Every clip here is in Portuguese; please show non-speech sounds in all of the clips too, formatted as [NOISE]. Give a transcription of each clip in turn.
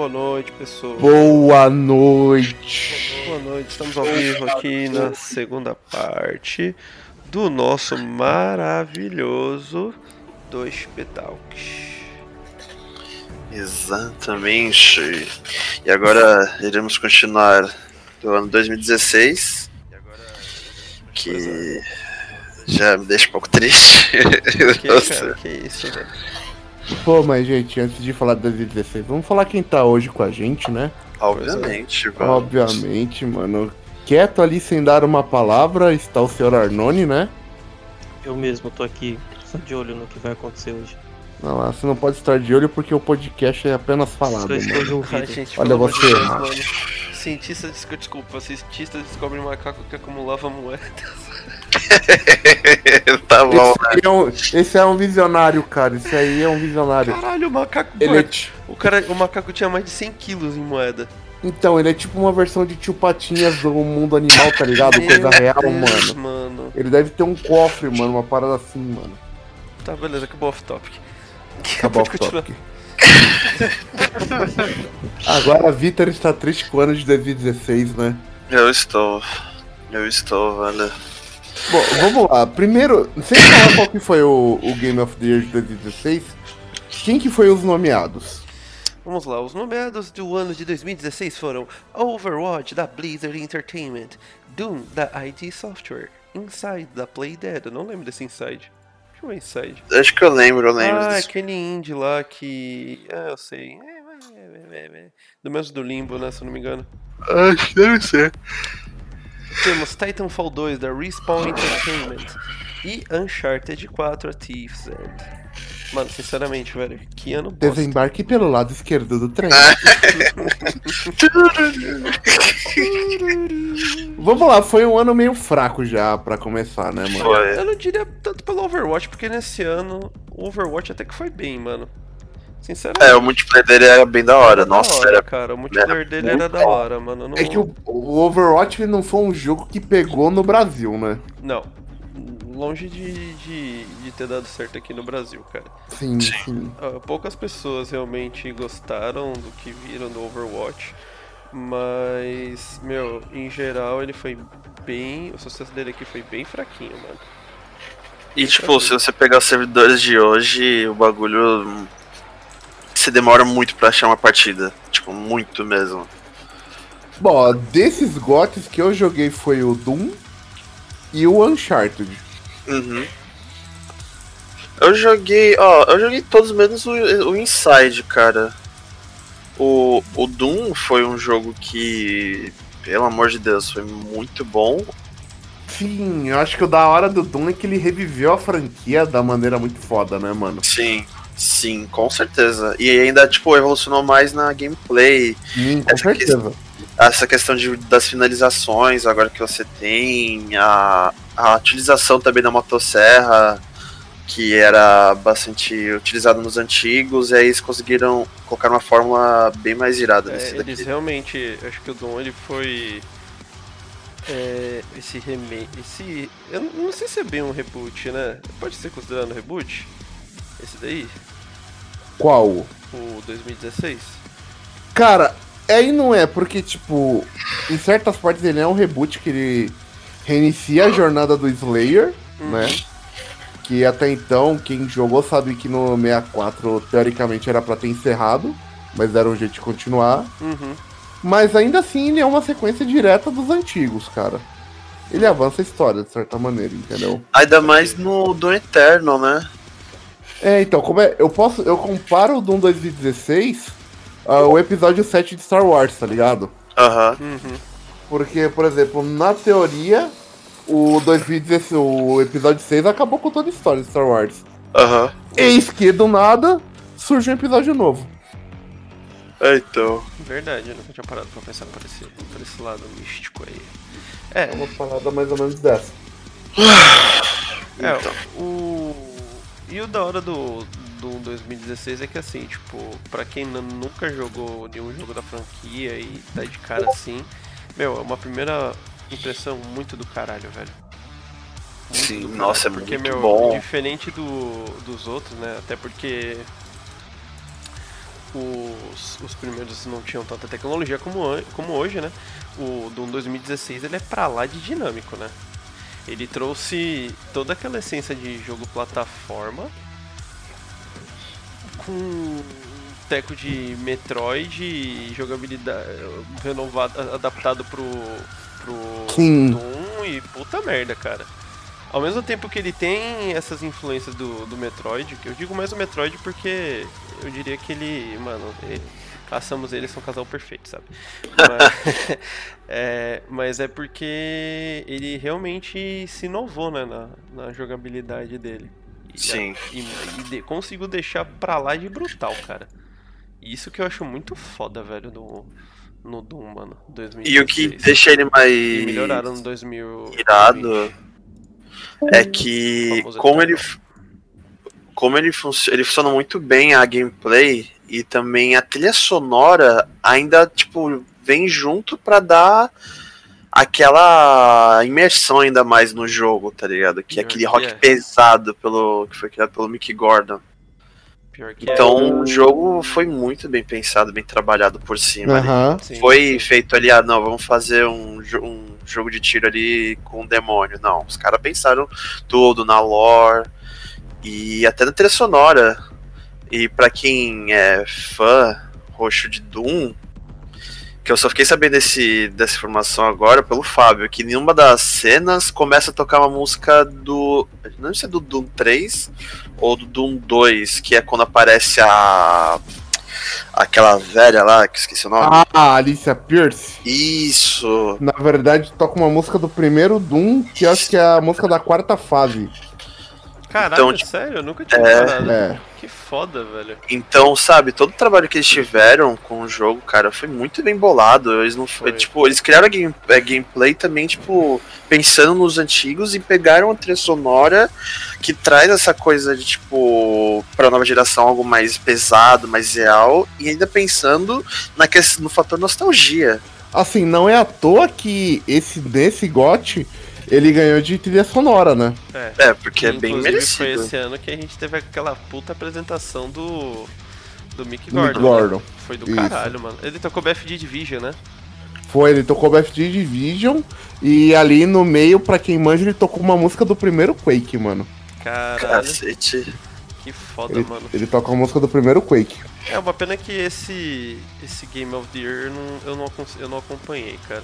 Boa noite, pessoal. Boa noite. Boa noite, estamos ao vivo aqui na segunda parte do nosso maravilhoso Dois Pedalks. Exatamente. E agora iremos continuar do ano 2016. Que já me deixa um pouco triste. [LAUGHS] Que, cara, que isso, velho. Pô, mas gente, antes de falar de 2016, vamos falar quem tá hoje com a gente, né? Obviamente, vamos. Obviamente, mano. Quieto ali sem dar uma palavra está o senhor Arnone, né? Eu mesmo tô aqui só de olho no que vai acontecer hoje. Não, você não pode estar de olho porque o podcast é apenas falado, mano. ouvido. gente, Olha amor de você. Deus, mano. Cientista, desco- desculpa, cientista descobre macaco que acumulava moedas. [LAUGHS] [LAUGHS] tá bom. Esse, é um, esse é um visionário, cara. Esse aí é um visionário. Caralho, o macaco. Ele é mano, o, cara, o macaco tinha mais de 100 quilos em moeda. Então, ele é tipo uma versão de tio Patinhas do mundo animal, tá ligado? Coisa real, Deus, mano. mano. Ele deve ter um cofre, mano, uma parada assim, mano. Tá, beleza, acabou off topic. Acabou [LAUGHS] Pode o continuar. toque. Agora a Vitor está triste com o ano de 2016, né? Eu estou. Eu estou, velho. Bom, vamos lá. Primeiro, sem falar qual que foi o, o Game of the Year de 2016, quem que foi os nomeados? Vamos lá, os nomeados do ano de 2016 foram Overwatch da Blizzard Entertainment, Doom da ID Software, Inside da Playdead. Eu não lembro desse Inside. O que é Inside? Acho que eu lembro, eu lembro. Ah, disso. aquele indie lá que. Ah, eu sei. É, é, é, é, é. Do mesmo do Limbo, né? Se eu não me engano. Acho que deve ser. Temos Titanfall 2 da Respawn Entertainment e Uncharted 4 A Thief's End. Mano, sinceramente, velho, que ano bosta. Desembarque pelo lado esquerdo do trem. [LAUGHS] Vamos lá, foi um ano meio fraco já pra começar, né, mano? Foi. Eu não diria tanto pelo Overwatch, porque nesse ano o Overwatch até que foi bem, mano. Sinceramente. É, o multiplayer dele era bem da hora. era da Nossa, hora, era. cara. O multiplayer dele era da hora, mano. Não... É que o, o Overwatch não foi um jogo que pegou no Brasil, né? Não. Longe de, de, de ter dado certo aqui no Brasil, cara. Sim, sim. Ah, poucas pessoas realmente gostaram do que viram do Overwatch, mas, meu, em geral ele foi bem. O sucesso dele aqui foi bem fraquinho, mano. E tipo, se você pegar os servidores de hoje, o bagulho. Você demora muito pra achar uma partida. Tipo, muito mesmo. Bom, desses gotes que eu joguei foi o Doom e o Uncharted. Uhum. Eu joguei, ó, eu joguei todos menos o, o Inside, cara. O, o Doom foi um jogo que, pelo amor de Deus, foi muito bom. Sim, eu acho que o da hora do Doom é que ele reviveu a franquia da maneira muito foda, né, mano? Sim, sim, com certeza. E ainda, tipo, evolucionou mais na gameplay. Sim, com Essa certeza. Essa questão de, das finalizações, agora que você tem, a, a utilização também da motosserra, que era bastante utilizada nos antigos, e aí eles conseguiram colocar uma fórmula bem mais irada É, nesse eles daqui. realmente. Acho que o Doom ele foi. É, esse remake. Esse. Eu não- não sei se é bem um reboot, né? Pode ser considerado um reboot? Esse daí? Qual? O 2016? Cara, aí não é, porque, tipo, em certas partes ele é um reboot que ele reinicia a jornada do Slayer, né? Que até então, quem jogou sabe que no 64, teoricamente, era pra ter encerrado, mas era um jeito de continuar. Uhum. Mas ainda assim, ele é uma sequência direta dos antigos, cara. Ele avança a história, de certa maneira, entendeu? Ainda mais no do Eterno, né? É, então, como é. Eu posso. Eu comparo o Doom 2016 ao episódio 7 de Star Wars, tá ligado? Aham. Uhum. Porque, por exemplo, na teoria, o 2016, o episódio 6 acabou com toda a história de Star Wars. Aham. Eis que do nada surge um episódio novo. É, Então. Verdade, eu nunca tinha parado pra pensar por esse, por esse lado místico aí. É, Uma parada mais ou menos dessa. É, Então. o. E o da hora do, do 2016 é que assim, tipo, pra quem nunca jogou nenhum jogo da franquia e tá de cara assim, meu, é uma primeira impressão muito do caralho, velho. Muito Sim, caralho, nossa, é porque, muito meu, bom. Diferente do, dos outros, né? Até porque. os, os primeiros não tinham tanta tecnologia como, como hoje, né? O Doom 2016 ele é pra lá de dinâmico, né? Ele trouxe toda aquela essência de jogo plataforma com um teco de Metroid e jogabilidade renovado, adaptado pro, pro Sim. Doom e puta merda, cara. Ao mesmo tempo que ele tem essas influências do, do Metroid, que eu digo mais o Metroid porque eu diria que ele, mano, ele, caçamos eles são um casal perfeito, sabe? Mas [LAUGHS] é, mas é porque ele realmente se inovou, né, na, na jogabilidade dele. E, Sim. E, e de- conseguiu deixar pra lá de brutal, cara. Isso que eu acho muito foda, velho, no, no Doom, mano. 2016. E o que deixa ele mais E melhoraram no 2000. irado é que Famoso como ele como ele, func- ele funciona muito bem a gameplay e também a trilha sonora ainda tipo vem junto pra dar aquela imersão ainda mais no jogo, tá ligado? Que é aquele que rock é. pesado pelo que foi criado pelo Mick Gordon. É. Então o jogo foi muito bem pensado, bem trabalhado por cima. ali. Aham. Sim, Foi sim. feito ali, ah, não, vamos fazer um, um jogo de tiro ali com um demônio. Não, os caras pensaram tudo na lore e até na trilha sonora. E pra quem é fã roxo de Doom, que eu só fiquei sabendo desse, dessa informação agora pelo Fábio, que em uma das cenas começa a tocar uma música do. Não sei se é do Doom 3 ou do Doom 2, que é quando aparece a. aquela velha lá, que esqueci o nome. Ah, Alicia Pierce. Isso! Na verdade, toca uma música do primeiro Doom, que acho que é a música da quarta fase. Caralho, Então, tipo, sério? Eu nunca tinha é, é. Que foda, velho. Então, sabe, todo o trabalho que eles tiveram com o jogo, cara, foi muito bem bolado. Eles não foi, Foi. tipo, eles criaram a, game, a gameplay também, tipo, pensando nos antigos e pegaram a trilha sonora que traz essa coisa de, tipo, pra nova geração algo mais pesado, mais real, e ainda pensando na ques- no fator nostalgia. Assim, não é à toa que esse nesse GOT ele ganhou de trilha sonora, né? É. É, porque é bem Inclusive, Foi merecido. esse ano que a gente teve aquela puta apresentação do. Do Mick Do Gordon. Mick né? Gordon. Foi do Isso. caralho, mano. Ele tocou BFG Division, né? Foi, ele tocou BFG Division e ali no meio, pra quem manja, ele tocou uma música do primeiro Quake, mano. Caralho, Cacete. que foda, Ele, mano. ele toca a música do primeiro Quake. É uma pena que esse. Esse Game of the Year eu não, eu não, eu não acompanhei, cara.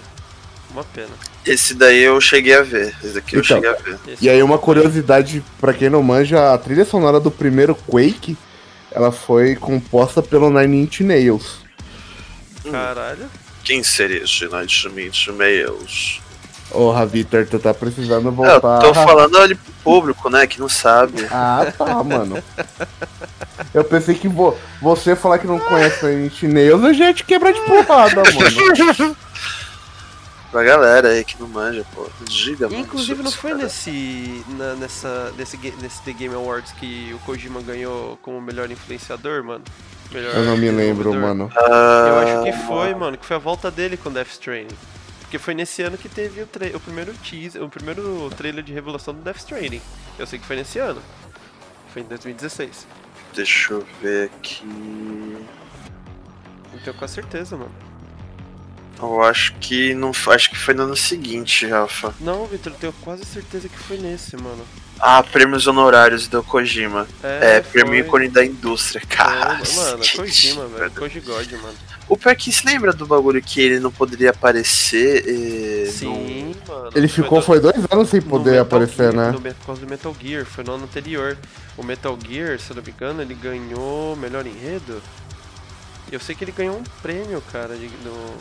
Uma pena. Esse daí eu cheguei a ver. Esse daqui eu Então. cheguei a ver. E aí eu uma curiosidade pra quem não manja, a trilha sonora do primeiro Quake, ela foi composta pelo Nine Inch Nails. Caralho. Quem seria esse Night Mint Mails? Ô, Vitor, tu tá precisando Eu voltar. tô falando ali pro público, né, que não sabe. [LAUGHS] Ah, tá, mano. Eu pensei que vo- você falar que não conhece Nine Inch Nails, eu já ia te quebrar de porrada, mano. [LAUGHS] Pra galera aí que não manja, pô. Mano. Inclusive não foi esse nesse. na- nessa. Nesse, nesse The Game Awards que o Kojima ganhou como melhor influenciador, mano? Melhor Eu não me lembro, mano. Eu Ah, acho que foi, mano, que foi a volta dele com Death Stranding. Porque foi nesse ano que teve o, o primeiro teaser, o primeiro trailer de revelação do Death Stranding. Eu sei que foi nesse ano. Foi em 2016. Deixa eu ver aqui. Então com certeza, mano. Eu acho que não. Acho que foi no ano seguinte, Rafa. Não, Victor, eu tenho quase certeza que foi nesse, mano. Ah, prêmios honorários do Kojima. É, prêmio foi. ícone da indústria, cara. É, mano, [LAUGHS] Kojima, velho. Koji God, mano. O pior é que se lembra do bagulho que ele não poderia aparecer. eh, Sim, mano. Ele ficou, do- foi dois anos sem no poder aparecer, Gear, né? no por causa do Metal Gear, foi no ano anterior. O Metal Gear, se eu não me engano, ele ganhou melhor enredo. Eu sei que ele ganhou um prêmio, cara, de, no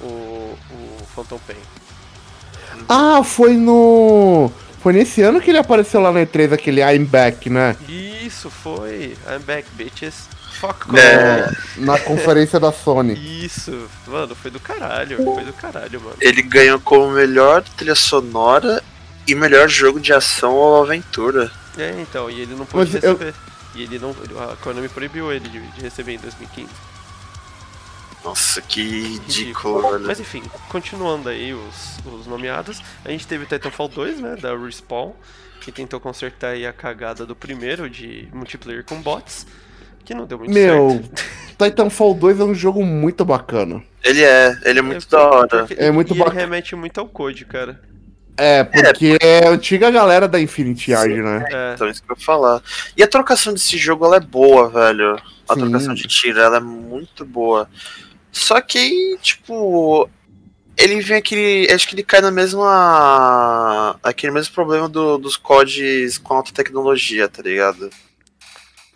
o, o Phantom Pain. Ah, foi no. Foi nesse ano que ele apareceu lá na E3, aquele I'm Back, né? Isso foi. I'm back, bitches. Fuck É. Na conferência da Sony. Isso, mano, foi do caralho, foi do caralho, mano. Ele ganhou como melhor trilha sonora e melhor jogo de ação ou aventura. É, então, e ele não pôde Mas eu- receber. E ele não. A Konami proibiu ele de, de receber em 2015. Nossa, que ridículo, velho. Mas enfim, continuando aí os, os nomeados, a gente teve Titanfall 2, né, da Respawn, que tentou consertar aí a cagada do primeiro de multiplayer com bots, que não deu muito Meu, certo. [LAUGHS] Titanfall 2 é um jogo muito bacana. Ele é, ele é muito É, da hora. porque- É muito e ele bacana. remete muito ao Code, cara. É, porque é a antiga galera da Infinity Yard, né? É. Então, isso que eu ia falar. E a trocação desse jogo, ela é boa, velho. A Sim. trocação de tiro, ela é muito boa. Só que tipo. Ele vem aquele. Acho que ele cai na mesma. Aquele mesmo problema do- dos CODs com alta tecnologia, tá ligado?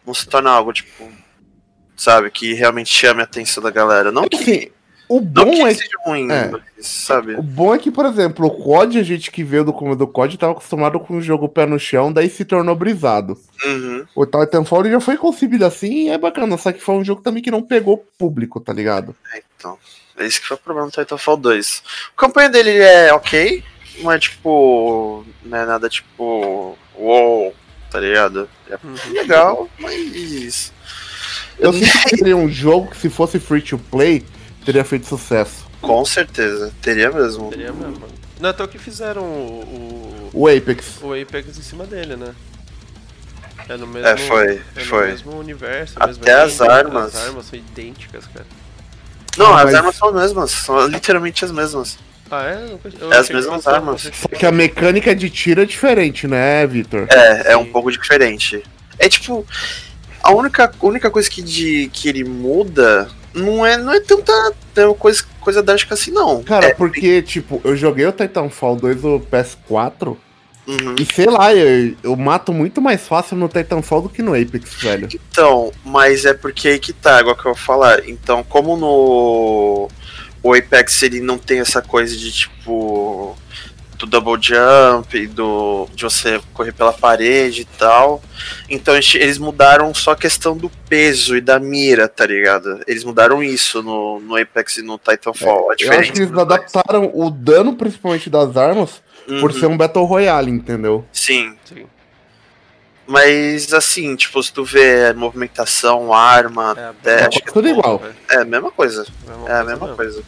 Não se torna algo, tipo. Sabe, que realmente chame a atenção da galera. Não que. O bom que é que. ruim, é. sabe? O bom é que, por exemplo, o COD, a gente que veio do começo do COD, tava acostumado com o jogo pé no chão, daí se tornou brisado. Uhum. O Titanfall já foi concebido assim e é bacana, só que foi um jogo também que não pegou público, tá ligado? É, então. É isso que foi o problema do Titanfall 2. A campanha dele é ok, não é tipo. Não é nada tipo. Uou, tá ligado? É Uhum. legal, mas. Eu que seria um jogo que, se fosse free to play, teria feito sucesso. Com certeza, teria mesmo. Seria mesmo. Não é à toa que fizeram o, O Apex. o, o Apex em cima dele, né? É no mesmo, É, foi, é no foi. mesmo universo, Até mesmo as engine, armas. As armas são idênticas, cara. Não, Ah, as mas- armas são as mesmas, são literalmente as mesmas. Ah, é? Eu É as mesmas armas. Só que a mecânica de tiro é diferente, né, Victor? É, é um Sim. pouco diferente. É tipo. A única, única coisa que, de, que ele muda não é, não é tanta, tanta coisa, coisa drástica assim, não. Cara, é, porque, tipo, eu joguei o Titanfall 2 no PS4 uhum. e sei lá, eu, eu mato muito mais fácil no Titanfall do que no Apex, velho. Então, mas é porque aí que tá, igual que eu vou falar. Então, como no o Apex ele não tem essa coisa de tipo do double jump, do de você correr pela parede e tal. Então eles- eles mudaram só a questão do peso e da mira, tá ligado? Eles mudaram isso no, no Apex e no Titanfall. É, Eu acho que eles adaptaram o dano, principalmente das armas, por Uhum, ser um Battle Royale, entendeu? Sim, Sim. mas assim, tipo, se tu vê movimentação, arma, É, É, é tudo igual. velho. é a mesma coisa. Mesma É a coisa mesma mesmo. coisa.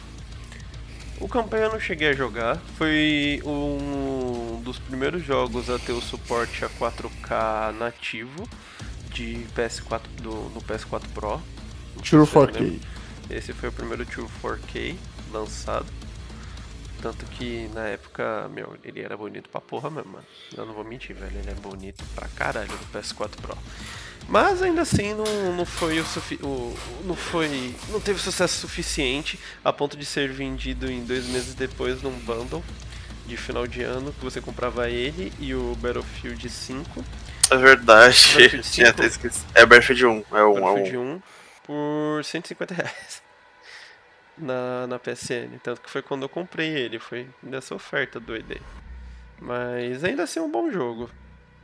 O campanha eu não cheguei a jogar. Foi um dos primeiros jogos a ter o suporte a 4K nativo de PS4 do, no PS4 Pro. Você 4K. lembra. Esse foi o primeiro True 4K lançado. Tanto que na época, meu, ele era bonito pra porra mesmo, mano. Eu não vou mentir, velho. Ele é bonito pra caralho no PS4 Pro. Mas ainda assim não, não foi o, o não foi não teve sucesso suficiente a ponto de ser vendido em dois meses depois num bundle de final de ano que você comprava ele e o Battlefield 5 É verdade. Battlefield [LAUGHS] Tinha 5? até esquecido. É Battlefield 1. É um, é Battlefield um. 1 por 150 reais [LAUGHS] na, na PSN tanto que foi quando eu comprei ele foi nessa oferta doida aí mas ainda assim é um bom jogo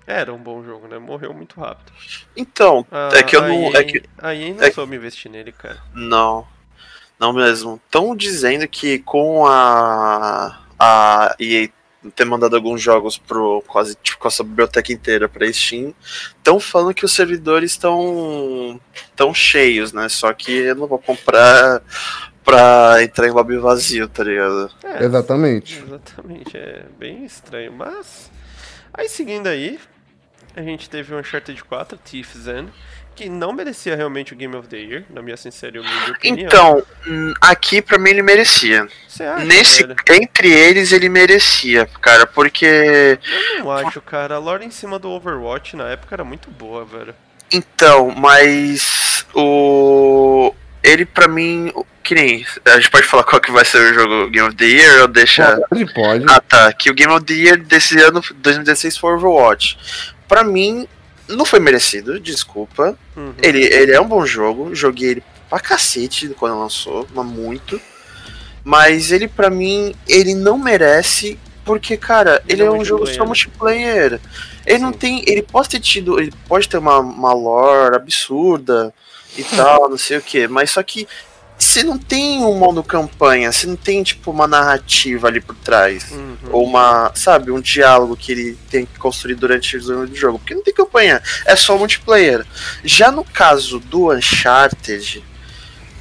era um bom jogo né morreu muito rápido Então, Ah, é que eu a não. EA É que. a EA não é que- soube investir nele cara Não. Não mesmo. Estão dizendo que com a. A EA ter mandado alguns jogos pro. quase tipo, com essa biblioteca inteira pra Steam. Estão falando que os servidores estão. tão cheios, né? Só que eu não vou comprar pra entrar em lobby vazio, tá ligado? É, Exatamente. Exatamente, é bem estranho, mas. Aí seguindo aí, a gente teve o Uncharted 4, Thief's End, que não merecia realmente o Game of the Year, na minha sincera e humilde opinião. Então, hum, aqui pra mim ele merecia. Você acha, Nesse, velho? entre eles ele merecia, cara, porque Eu não acho, cara. A lore em cima do Overwatch na época era muito boa, velho. Então, mas o ele pra mim, que nem a gente pode falar qual que vai ser o jogo Game of the Year ou deixa Pode, pode. Ah, tá, que o Game of the Year desse ano 2016 foi Overwatch. Pra mim não foi merecido, desculpa. Uhum. Ele, ele é um bom jogo, joguei ele pra cacete quando lançou, mas muito. Mas ele pra mim, ele não merece porque, cara, Ele ele é é um jogo só multiplayer. Ele não Sim. tem. Ele pode ter tido. Ele pode ter uma, uma lore absurda e tal, não sei o que. Mas só que você não tem um modo campanha, você não tem, tipo, uma narrativa ali por trás. Uhum. Ou uma, sabe, um diálogo que ele tem que construir durante o desenvolvimento do jogo. Porque não tem campanha, é só multiplayer. Já no caso do Uncharted,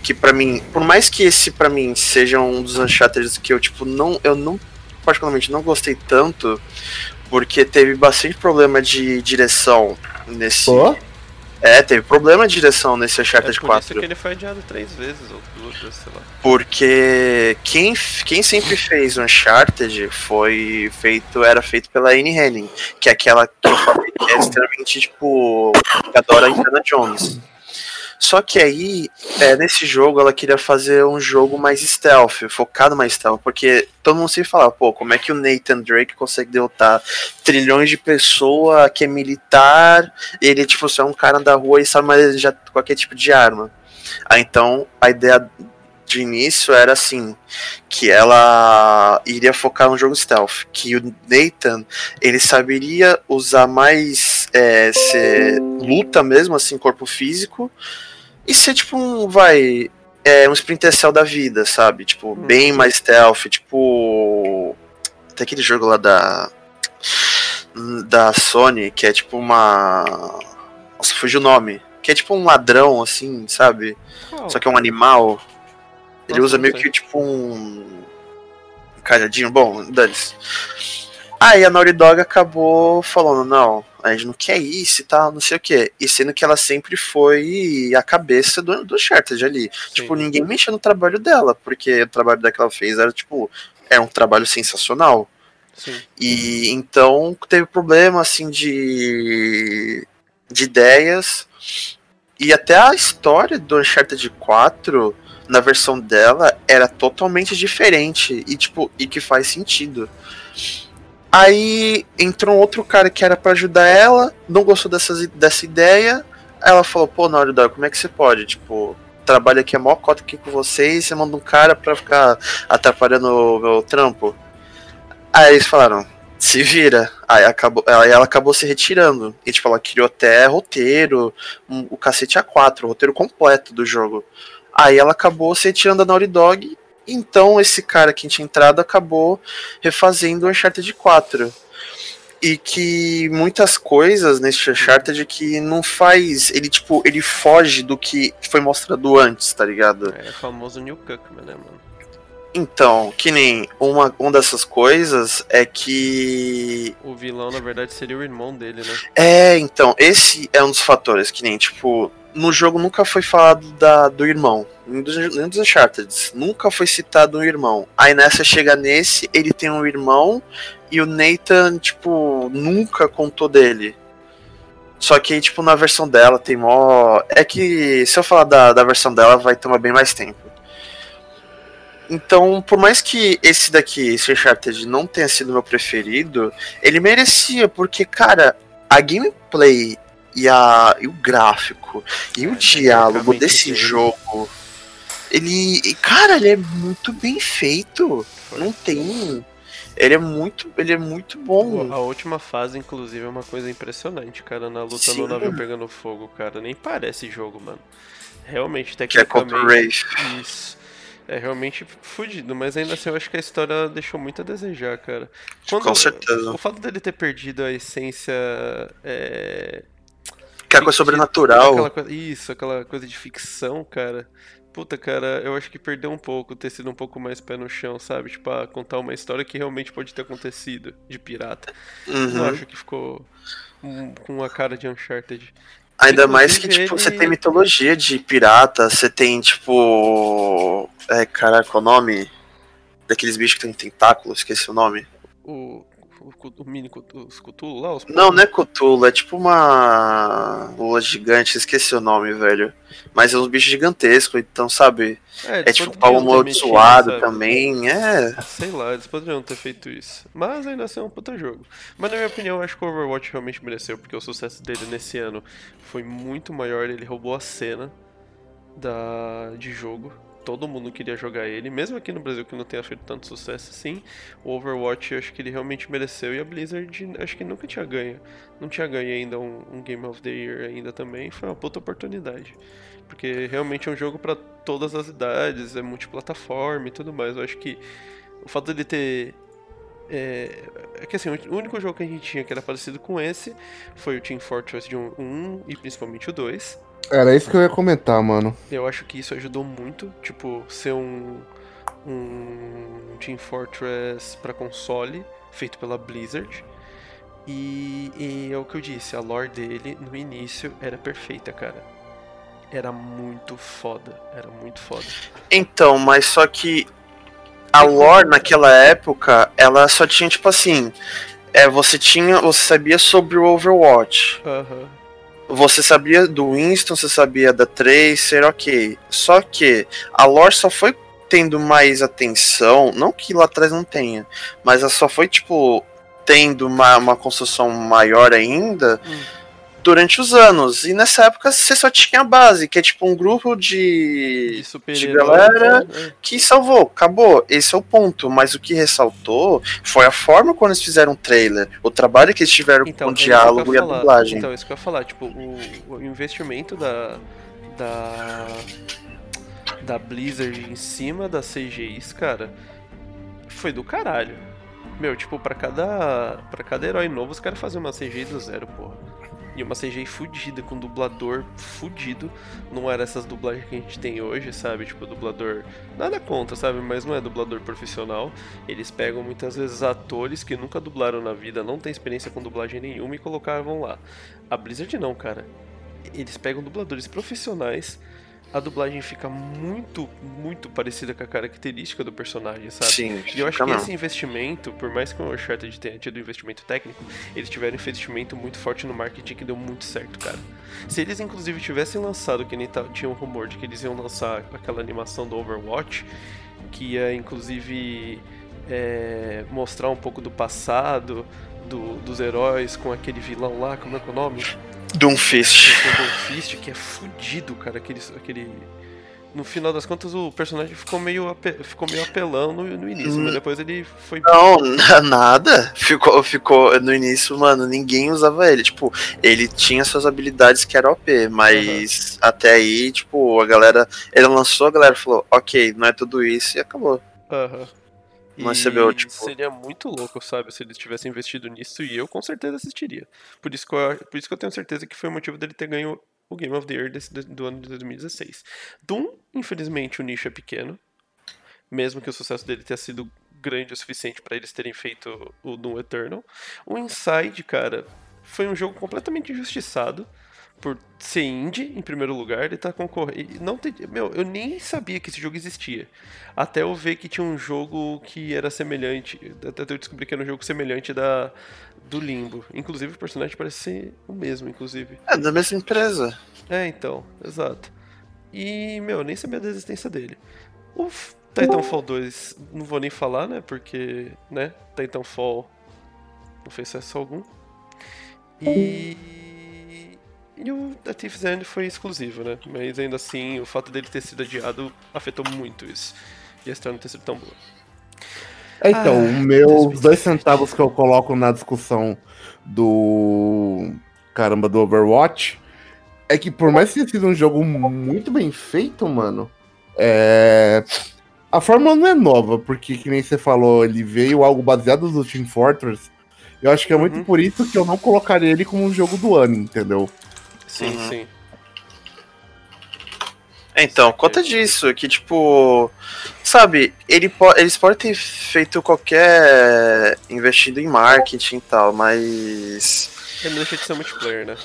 que pra mim, por mais que esse pra mim seja um dos Uncharted que eu, tipo, não. Eu não, particularmente, não gostei tanto, porque teve bastante problema de direção nesse. Ó, É, teve problema de direção nesse É Uncharted por 4. isso que ele foi adiado três vezes, ou duas vezes, sei lá. Porque quem, quem sempre fez Uncharted foi feito, era feito pela Anne Henning, que é aquela que eu falei que é extremamente, tipo, que adora Indiana Jones. Só que aí, é, nesse jogo, ela queria fazer um jogo mais stealth, focado mais stealth, porque todo mundo sempre fala, pô, como é que o Nathan Drake consegue derrotar trilhões de pessoas que é militar, ele, tipo, só é um cara da rua e sabe mais já qualquer tipo de arma. Aí então, a ideia de início era assim, que ela iria focar no jogo stealth, que o Nathan, ele saberia usar mais é, luta mesmo, assim, corpo físico, e ser tipo um, vai, é, um Splinter Cell da vida, sabe? Tipo, bem mais stealth, tipo... Tem aquele jogo lá da... Da Sony, que é tipo uma... Nossa, fugiu o nome. Que é tipo um ladrão, assim, sabe? Qual? Só que é um animal. Ele Nossa, usa meio que tipo um. Cajadinho. Bom, dane-se. Aí a Naughty Dog acabou falando: não, a gente não quer isso e tal, não sei o que. E sendo que ela sempre foi a cabeça do, do Uncharted ali. Tipo, ninguém mexia no trabalho dela, porque o trabalho dela que ela fez era tipo. Era um trabalho sensacional. Sim. E então teve problema assim de, de ideias. E até a história do Uncharted 4, na versão dela, era totalmente diferente. E tipo, e que faz sentido. Aí entrou um outro cara que era pra ajudar ela, não gostou dessas, dessa ideia. Ela falou, pô, Naughty Dog, como é que você pode? Tipo, trabalho aqui a maior cota aqui com vocês, você manda um cara pra ficar atrapalhando o meu trampo. Aí eles falaram, se vira. Aí, acabou, ela acabou se retirando. E tipo, ela criou até roteiro, um- o cacete A4, o roteiro completo do jogo. Aí ela acabou se retirando da Naughty Dog. Então esse cara que tinha entrado acabou refazendo o Uncharted 4. E que muitas coisas nesse Uncharted que não faz. Ele, tipo, ele foge do que foi mostrado antes, tá ligado? É o famoso New Cuckman, né, mano? Então, que nem uma, uma dessas coisas é que. O vilão, na verdade, seria o irmão dele, né? É, então, esse é um dos fatores, que nem, tipo, no jogo nunca foi falado da, do irmão. Nenhum dos, dos Uncharted. Nunca foi citado um irmão. Aí nessa chega nesse, ele tem um irmão e o Nathan, tipo, nunca contou dele. Só que, tipo, na versão dela tem mó. É que se eu falar da, da versão dela, vai tomar bem mais tempo. Então, por mais que esse daqui, esse Uncharted, não tenha sido meu preferido, ele merecia, porque, cara, a gameplay e, a, e o gráfico e o É, diálogo tecnicamente desse dele. jogo, ele. Cara, ele é muito bem feito. Não tem. Ele é muito. Ele é muito bom. A última fase, inclusive, é uma coisa impressionante, cara. Na luta Sim. no navio pegando fogo, cara. Nem parece jogo, mano. Realmente, é o tecnicamente. Wraith. Isso. É realmente fudido, mas ainda assim eu acho que a história deixou muito a desejar, cara. Quando- Com certeza. O fato dele ter perdido a essência. É... Que é coisa sobrenatural. Aquela coisa- isso, aquela coisa de ficção, cara. Puta, cara, eu acho que perdeu um pouco, ter sido um pouco mais pé no chão, sabe? Tipo, a contar uma história que realmente pode ter acontecido de pirata. Uhum. acho que ficou com a cara de Uncharted. Ainda mais que, tipo, ele- você tem mitologia de pirata, você tem, tipo. É, caraca, o nome daqueles bichos que tem tentáculos, esqueci o nome. O, o, mini Cthulhu- os Cthulhu lá, os Não, não é Cthulhu, é tipo uma lua gigante, esqueci o nome, velho. Mas é uns bichos gigantescos, então, sabe? É eles tipo um pau amaldiçoado também, é. Sei lá, eles poderiam ter feito isso. Mas ainda assim é um puta jogo. Mas na minha opinião, acho que o Overwatch realmente mereceu, porque o sucesso dele nesse ano foi muito maior. Ele roubou a cena da, de jogo. Todo mundo queria jogar ele, mesmo aqui no Brasil que não tenha feito tanto sucesso assim. O Overwatch acho que ele realmente mereceu e a Blizzard acho que nunca tinha ganho. Não tinha ganho ainda um, um Game of the Year ainda também. Foi uma puta oportunidade. Porque realmente é um jogo pra todas as idades, é multiplataforma e tudo mais. Eu acho que o fato dele ter. É, é que assim, o único jogo que a gente tinha que era parecido com esse foi o Team Fortress de 1 um, e principalmente o 2. Era isso que eu ia comentar, mano. Eu acho que isso ajudou muito, tipo, ser um, um Team Fortress pra console, feito pela Blizzard. E, e é o que eu disse, a lore dele no início era perfeita, cara. Era muito foda, era muito foda. Então, mas só que a lore naquela época, ela só tinha tipo assim, é, você tinha, você sabia sobre o Overwatch. Aham. Você sabia do Winston, você sabia da Tracer, ok. Só que a lore só foi tendo mais atenção, não que lá atrás não tenha, mas ela só foi, tipo, tendo uma, uma construção maior ainda Hum. Durante os anos. E nessa época você só tinha a base, que é tipo um grupo de, De de galera né? que salvou, acabou. Esse é o ponto. Mas o que ressaltou foi a forma como eles fizeram o trailer, o trabalho que eles tiveram Então, com o é eu diálogo e a dublagem. Então, isso que eu ia falar, tipo, o, o investimento da, da. da Blizzard em cima das CGIs, cara, foi do caralho. Meu, tipo, pra cada. para cada herói novo, os caras faziam uma CGI do zero, porra. E uma CGI fudida, com dublador fudido. Não era essas dublagens que a gente tem hoje, sabe? Tipo, dublador. Nada contra, sabe? Mas não é dublador profissional. Eles pegam muitas vezes atores que nunca dublaram na vida, não tem experiência com dublagem nenhuma e colocavam lá. A Blizzard não, cara. Eles pegam dubladores profissionais. A dublagem fica muito, muito parecida com a característica do personagem, sabe? Sim, E eu acho que mesmo. esse investimento, por mais que o Uncharted tenha tido investimento técnico, eles tiveram investimento muito forte no marketing que deu muito certo, cara. Se eles inclusive tivessem lançado, que nem tá- tinha um rumor de que eles iam lançar aquela animação do Overwatch, que ia inclusive é, mostrar um pouco do passado do- dos heróis com aquele vilão lá, como é que é o nome? Doomfist. O Fist, que é fudido, cara, aquele, aquele... No final das contas, o personagem ficou meio, ape- ficou meio apelão no, no início, Hum. mas depois ele foi Não, na- nada. Ficou, ficou no início, mano, ninguém usava ele. Tipo, ele tinha suas habilidades que eram OP, mas até aí, tipo, a galera. Ele lançou, a galera falou, ok, não é tudo isso e acabou. Aham. Mas Você viu, tipo- Seria muito louco, sabe, se eles tivessem investido nisso e eu com certeza assistiria. Por isso que eu, por isso que eu tenho certeza que foi o motivo dele ter ganho o Game of the Year desse, do ano de 2016. Doom, infelizmente, o nicho é pequeno. Mesmo que o sucesso dele tenha sido grande o suficiente para eles terem feito o Doom Eternal. O Inside, cara, foi um jogo completamente injustiçado por ser indie, em primeiro lugar, ele tá concorrendo. Não tem, meu, eu nem sabia que esse jogo existia. Até eu ver que tinha um jogo que era semelhante. Até eu descobri que era um jogo semelhante da do Limbo. Inclusive o personagem parece ser o mesmo, inclusive. É da mesma empresa. É, então, exato. E, meu, eu nem sabia da existência dele. O Titanfall 2, não vou nem falar, né? Porque, né? Titanfall não fez sucesso algum. E. E o A Thief's End foi exclusivo, né? Mas ainda assim, o fato dele ter sido adiado afetou muito isso. E a história não ter sido tão boa. É, Então, Ah, os meus 2017. dois centavos que eu coloco na discussão do. Caramba, do Overwatch. É que por mais que tenha sido um jogo muito bem feito, mano. É. A fórmula não é nova, porque, que nem você falou, ele veio algo baseado no Team Fortress. Eu acho que é muito Uhum. por isso que eu não colocaria ele como um jogo do ano, entendeu? Sim, Uhum. sim. Então, conta disso, que tipo. Sabe, ele po eles podem ter feito qualquer. investido em marketing e tal, mas. Ele não deixa de ser multiplayer, né?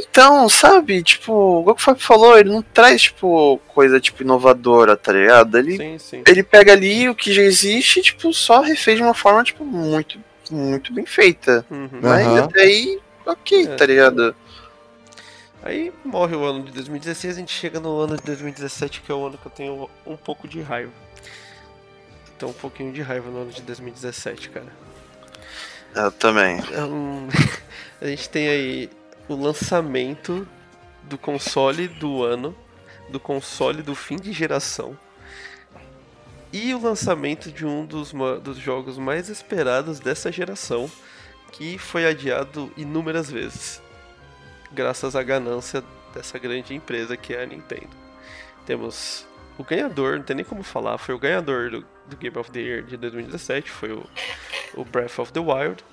Então, sabe, tipo, igual que o Fábio falou, ele não traz, tipo, coisa, tipo, inovadora, tá ligado? Ele, Sim, sim. ele pega ali o que já existe e, tipo, só refez de uma forma, tipo, muito, muito bem feita. Uhum. Mas Aham. até aí, ok, É. tá ligado? Aí morre o ano de 2016, a gente chega no ano de 2017, que é o ano que eu tenho um pouco de raiva. Então, um pouquinho de raiva no ano de 2017, cara. Eu também. É um- [LAUGHS] a gente tem aí o lançamento do console do ano, do console do fim de geração. E o lançamento de um dos, dos jogos mais esperados dessa geração, que foi adiado inúmeras vezes, graças à ganância dessa grande empresa que é a Nintendo. Temos o ganhador, não tem nem como falar, foi o ganhador do, do Game of the Year de 2017, foi o, o Breath of the Wild.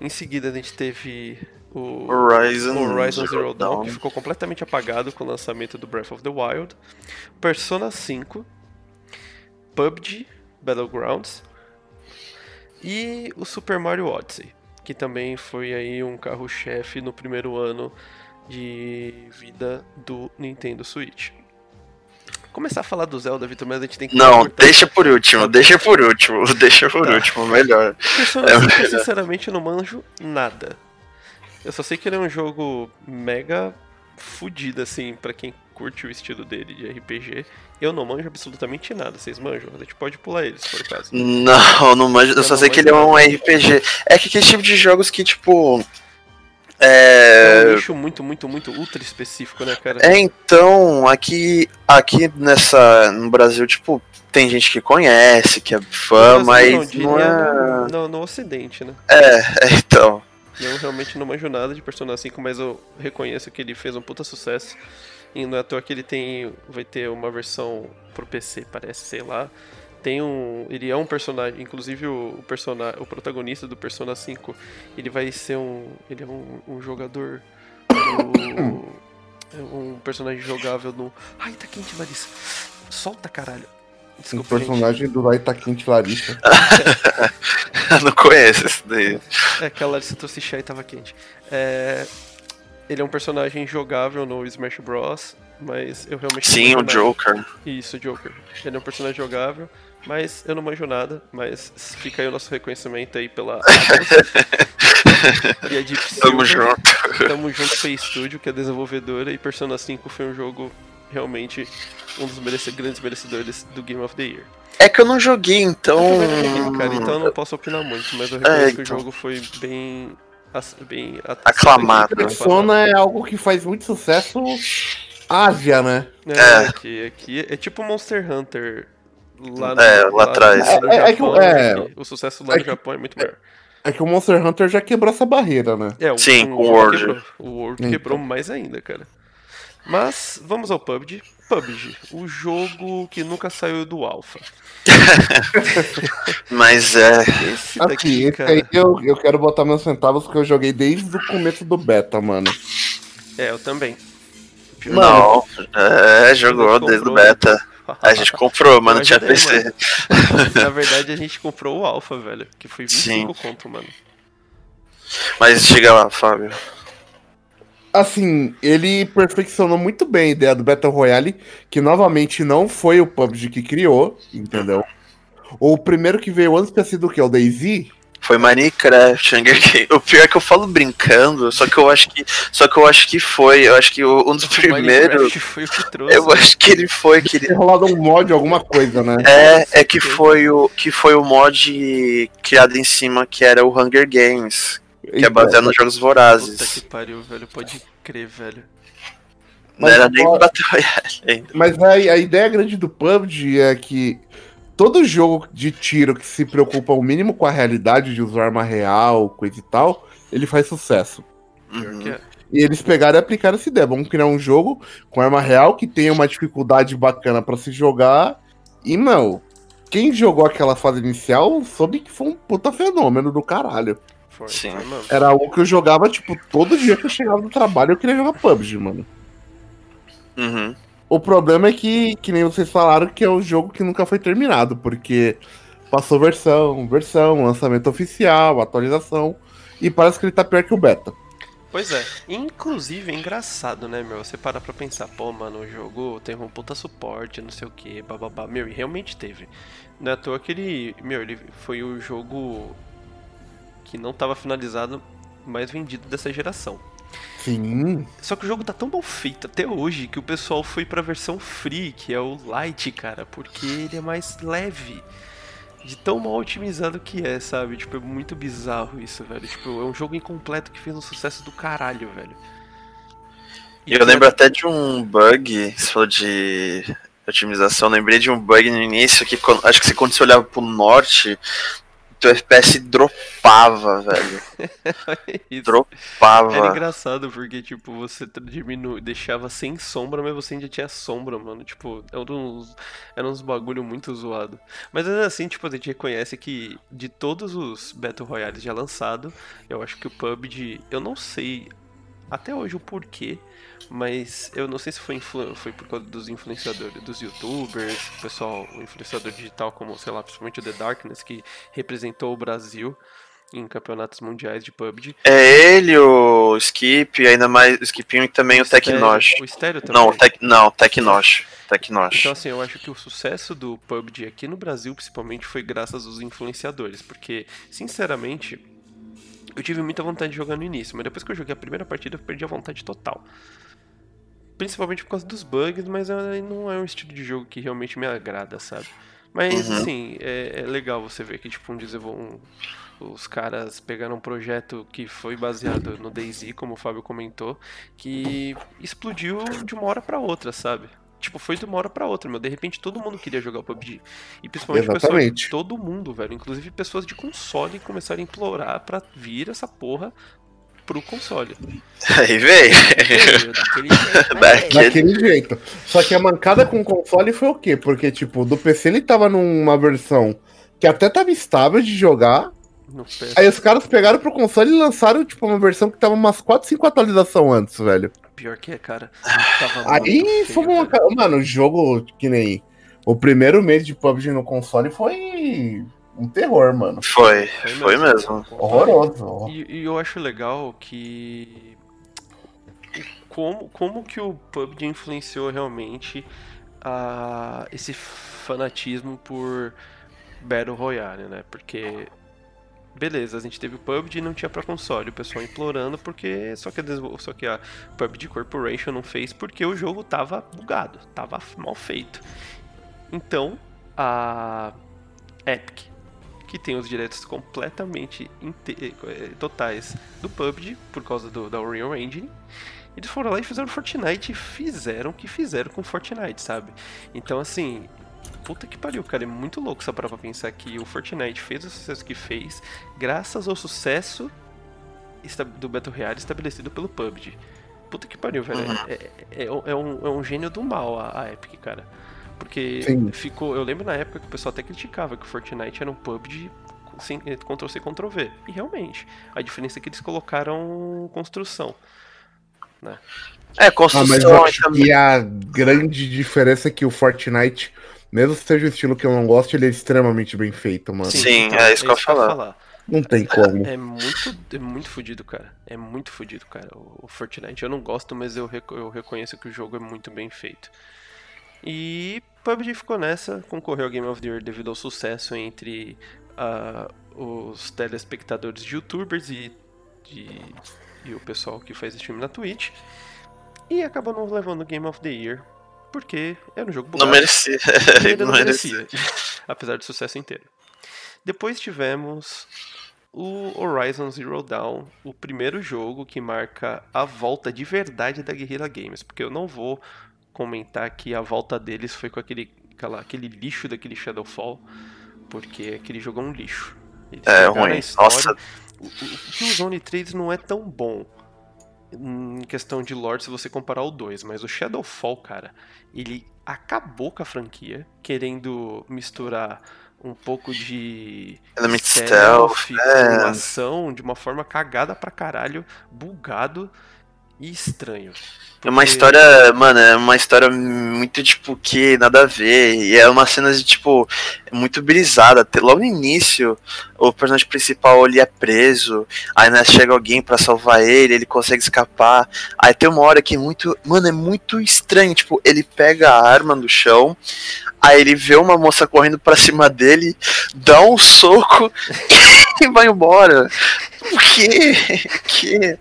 Em seguida a gente teve o Horizon, Horizon Zero Dawn, Dawn. que ficou completamente apagado com o lançamento do Breath of the Wild. Persona 5, PUBG Battlegrounds e o Super Mario Odyssey. Que também foi aí um carro-chefe no primeiro ano de vida do Nintendo Switch. Começar a falar do Zelda, Vitor, mas a gente tem que. Não, deixa por último, deixa por último, [LAUGHS] deixa por Tá. último, melhor. Persona É 5, melhor. sinceramente, eu não manjo nada. Eu só sei que ele é um jogo mega fudido, assim, pra quem curte o estilo dele de RPG. Eu não manjo absolutamente nada, vocês manjam? A gente pode pular eles, se for o caso. Não, não manjo, eu Eu só sei que ele é um. RPG. É que aquele tipo de jogos que, tipo. É um É. nicho muito, muito, muito ultra específico, né, cara? É, então, aqui, aqui nessa, no Brasil, tipo, tem gente que conhece, que é fã, No Brasil, mas não, não é. no, no, no ocidente, né? É, é, então. Eu realmente não manjo nada de Persona 5, mas eu reconheço que ele fez um puta sucesso. E não é à toa que ele tem. Vai ter uma versão pro PC, parece, sei lá. Tem um. Ele é um personagem, inclusive o, o, persona, o protagonista do Persona 5, ele vai ser um. Ele é um, um jogador. do- é [COUGHS] um personagem jogável no. Ai, tá quente, Larissa. Solta, caralho. Um Desculpa, gente. personagem do Lai tá quente Larissa. [LAUGHS] Não conheço isso daí. É que a Larissa trouxe chá e tava quente. É, Ele é um personagem jogável no Smash Bros. Mas eu realmente Sim, o. Joker. Isso, Joker. Ele é um personagem jogável, mas eu não manjo nada. Mas fica aí o nosso reconhecimento aí pela [LAUGHS] e a Deep Tamo Silver. junto. Tamo junto Play Studio, que é desenvolvedora, e Persona 5 foi um jogo realmente um dos merece- grandes merecedores do Game of the Year. É que eu não joguei, então. Eu não joguei, cara, então eu não posso opinar muito, mas eu reconheço que o então. jogo foi bem. Ass- bem Aclamado. Persona é algo que faz muito sucesso Ásia, né? É, É. aqui, aqui é tipo Monster Hunter lá, É, lá atrás. no É, é que o- Japão, é. que o sucesso lá É no Japão é muito maior. É que o Monster Hunter já quebrou essa barreira, né? É, o, Sim, o o World. Quebrou. O World Então. quebrou mais ainda, cara. Mas vamos ao PUBG. PUBG, o jogo que nunca saiu do Alpha. [LAUGHS] Mas é. Esse Assim, daqui, esse cara. aí eu, eu quero botar meus centavos porque eu joguei desde o começo do beta, mano. É, eu também. Pior Não, é, jogou desde o beta. A gente comprou, mas não Eu tinha ajudei, PC. mano. [LAUGHS] Na verdade, a gente comprou o Alpha, velho. Que foi 25 conto, mano. Mas chega lá, Fábio. Assim, ele perfeccionou muito bem a ideia do Battle Royale, que novamente não foi o PUBG que criou, entendeu? O primeiro que veio antes tinha sido o que? O DayZ? Foi Minecraft, Hunger Games. O pior é que eu falo brincando, só que eu acho que. Só que eu acho que foi. Eu acho que um dos primeiros. Minecraft foi o que trouxe. Eu acho que ele foi que ele rolado um mod, alguma coisa, né? É, é que foi o que foi o mod criado em cima que era o Hunger Games, que é baseado nos jogos Puta vorazes. que pariu, velho. Pode crer, velho. Não Mas era nem agora- Battle Royale ainda. Mas a, a ideia grande do PUBG é que todo jogo de tiro que se preocupa o mínimo com a realidade de usar arma real, coisa e tal, ele faz sucesso. Uhum. é. E eles pegaram e aplicaram essa ideia. Vamos criar um jogo com arma real que tenha uma dificuldade bacana pra se jogar. E, meu, quem jogou aquela fase inicial soube que foi um puta fenômeno do caralho. Foi, Sim. foi, mano. Era algo que eu jogava, tipo, todo dia que eu chegava do trabalho eu queria jogar PUBG, mano. Uhum. O problema é que, que nem vocês falaram, que é um jogo que nunca foi terminado, porque passou versão, versão, lançamento oficial, atualização, e parece que ele tá pior que o beta. Pois é. Inclusive, é engraçado, né, meu? Você para pra pensar, pô, mano, o jogo teve um puta suporte, não sei o que, bababá. Meu, e realmente teve. Não é à toa que ele. Meu, ele foi o jogo que não tava finalizado mais vendido dessa geração. Sim. Só que o jogo tá tão mal feito até hoje que o pessoal foi pra versão free, que é o light, cara, porque ele é mais leve. De tão mal otimizado que é, sabe? Tipo, é muito bizarro isso, velho. Tipo, é um jogo incompleto que fez um sucesso do caralho, velho. E eu lembro até de um bug, você falou de otimização, lembrei de um bug no início que quando- acho que se- quando você olhava pro norte, teu FPS dropava, velho. [LAUGHS] Isso. Dropava. Era engraçado porque, tipo, você diminui, deixava sem sombra, mas você ainda tinha sombra, mano. Tipo, era uns, era uns bagulho muito zoado. Mas ainda assim, tipo, a gente reconhece que de todos os Battle Royales já lançados, eu acho que o PUBG, eu não sei até hoje o porquê, mas eu não sei se foi, foi por causa dos influenciadores, dos youtubers, o pessoal, o influenciador digital como, sei lá, principalmente o The Darkness, que representou o Brasil. em campeonatos mundiais de PUBG. É ele, o Skip, ainda mais o Skipinho e também o Tecnosh. O Estéreo também. Não, o Tec, não, Tecnosh. Tecnosh. Então, assim, eu acho que o sucesso do PUBG aqui no Brasil, principalmente, foi graças aos influenciadores. Porque, sinceramente, eu tive muita vontade de jogar no início, mas depois que eu joguei a primeira partida, eu perdi a vontade total. Principalmente por causa dos bugs, mas é- não é um estilo de jogo que realmente me agrada, sabe? Mas, Uhum. assim, é, é legal você ver que, tipo, um um, os caras pegaram um projeto que foi baseado no DayZ, como o Fábio comentou, que explodiu de uma hora pra outra, sabe? Tipo, foi de uma hora pra outra, meu. De repente todo mundo queria jogar o PUBG. E principalmente pessoas, todo mundo, velho. Inclusive pessoas de console começaram a implorar pra vir essa porra pro console. Aí veio. Daquele [LAUGHS] jeito, Daquele-. Daquele jeito. Só que a mancada com o console foi o quê? Porque, tipo, do PC ele tava numa versão que até tava estável de jogar. Aí os caras pegaram pro console e lançaram, tipo, uma versão que tava umas 4, 5 atualizações antes, velho. Pior que é, cara. Aí foi uma. Mano, o jogo que nem. O primeiro mês de PUBG no console foi um terror, mano. Foi, foi mesmo. Horroroso. E, e eu acho legal que. Como, como que o PUBG influenciou realmente a, esse fanatismo por Battle Royale, né? Porque. Beleza, a gente teve o PUBG e não tinha pra console, o pessoal implorando porque só que, a, só que a PUBG Corporation não fez porque o jogo tava bugado, tava mal feito. Então, a Epic, que tem os direitos completamente inte- eh, totais do PUBG por causa do, da Unreal Engine. Eles foram lá e fizeram Fortnite e fizeram o que fizeram com Fortnite, sabe? Então, assim, puta que pariu, cara. É muito louco só parar pra pensar que o Fortnite fez o sucesso que fez graças ao sucesso do Battle Royale estabelecido pelo PUBG. Puta que pariu, velho. Uhum. É, é- é um, é um gênio do mal a, a Epic, cara. Porque Sim. ficou. Eu lembro na época que o pessoal até criticava que o Fortnite era um PUBG sem eh, Ctrl-C, Ctrl-V. E realmente, a diferença é que eles colocaram construção. É, Ah, mas construção eu e acho também. que a grande diferença é que o Fortnite, mesmo que seja o estilo que eu não gosto, ele é extremamente bem feito, mano. Sim, é isso que eu ia falar. Não tem como. É muito, é muito fodido, cara. É muito fodido, cara. O, Fortnite eu não gosto, mas eu, reco- eu reconheço que o jogo é muito bem feito. E PUBG ficou nessa, concorreu ao Game of the Year devido ao sucesso entre ah, os telespectadores de youtubers e, de- e o pessoal que faz stream na Twitch. E acabou não levando o Game of the Year, porque era um jogo Não bugado. merecia. [LAUGHS] E ainda não não merecia. merecia, [LAUGHS] apesar do sucesso inteiro. Depois tivemos o Horizon Zero Dawn, o primeiro jogo que marca a volta de verdade da Guerrilla Games, porque eu não vou comentar que a volta deles foi com aquele, aquela- aquele lixo daquele Shadowfall, porque aquele jogo é um lixo. Eles É ruim. Nossa, o, o, o Killzone 3 não é tão bom em questão de lore se você comparar o 2, mas o Shadowfall, cara, ele acabou com a franquia, querendo misturar um pouco de Element stealth, com é. ação de uma forma cagada pra caralho, bugado e estranho. É uma Porque- história, mano, é uma história muito, tipo, que nada a ver. E é uma cena de, tipo, muito brisada. Logo no início, o personagem principal ele é preso. Aí né, chega alguém pra salvar ele, ele consegue escapar. Aí tem uma hora que é muito. Mano, é muito estranho. Tipo, ele pega a arma do chão. Aí ele vê uma moça correndo pra cima dele, dá um soco [LAUGHS] e vai embora. O quê? Que?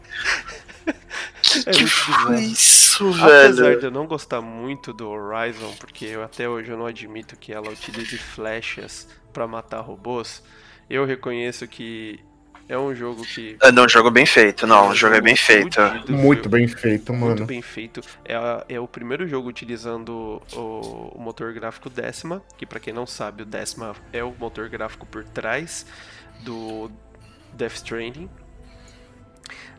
Que, É que muito foi bizarro. isso, Apesar velho? de eu não gostar muito do Horizon, porque eu, até hoje eu não admito que ela utilize flechas pra matar robôs, eu reconheço que é um jogo que. Ah, Não, jogo bem feito. Não, um o jogo é bem feito. fudido, Muito bem feito, Muito mano. bem feito. É, a- é o primeiro jogo utilizando o, o motor gráfico Décima, que pra quem não sabe, o Décima é o motor gráfico por trás do Death Stranding.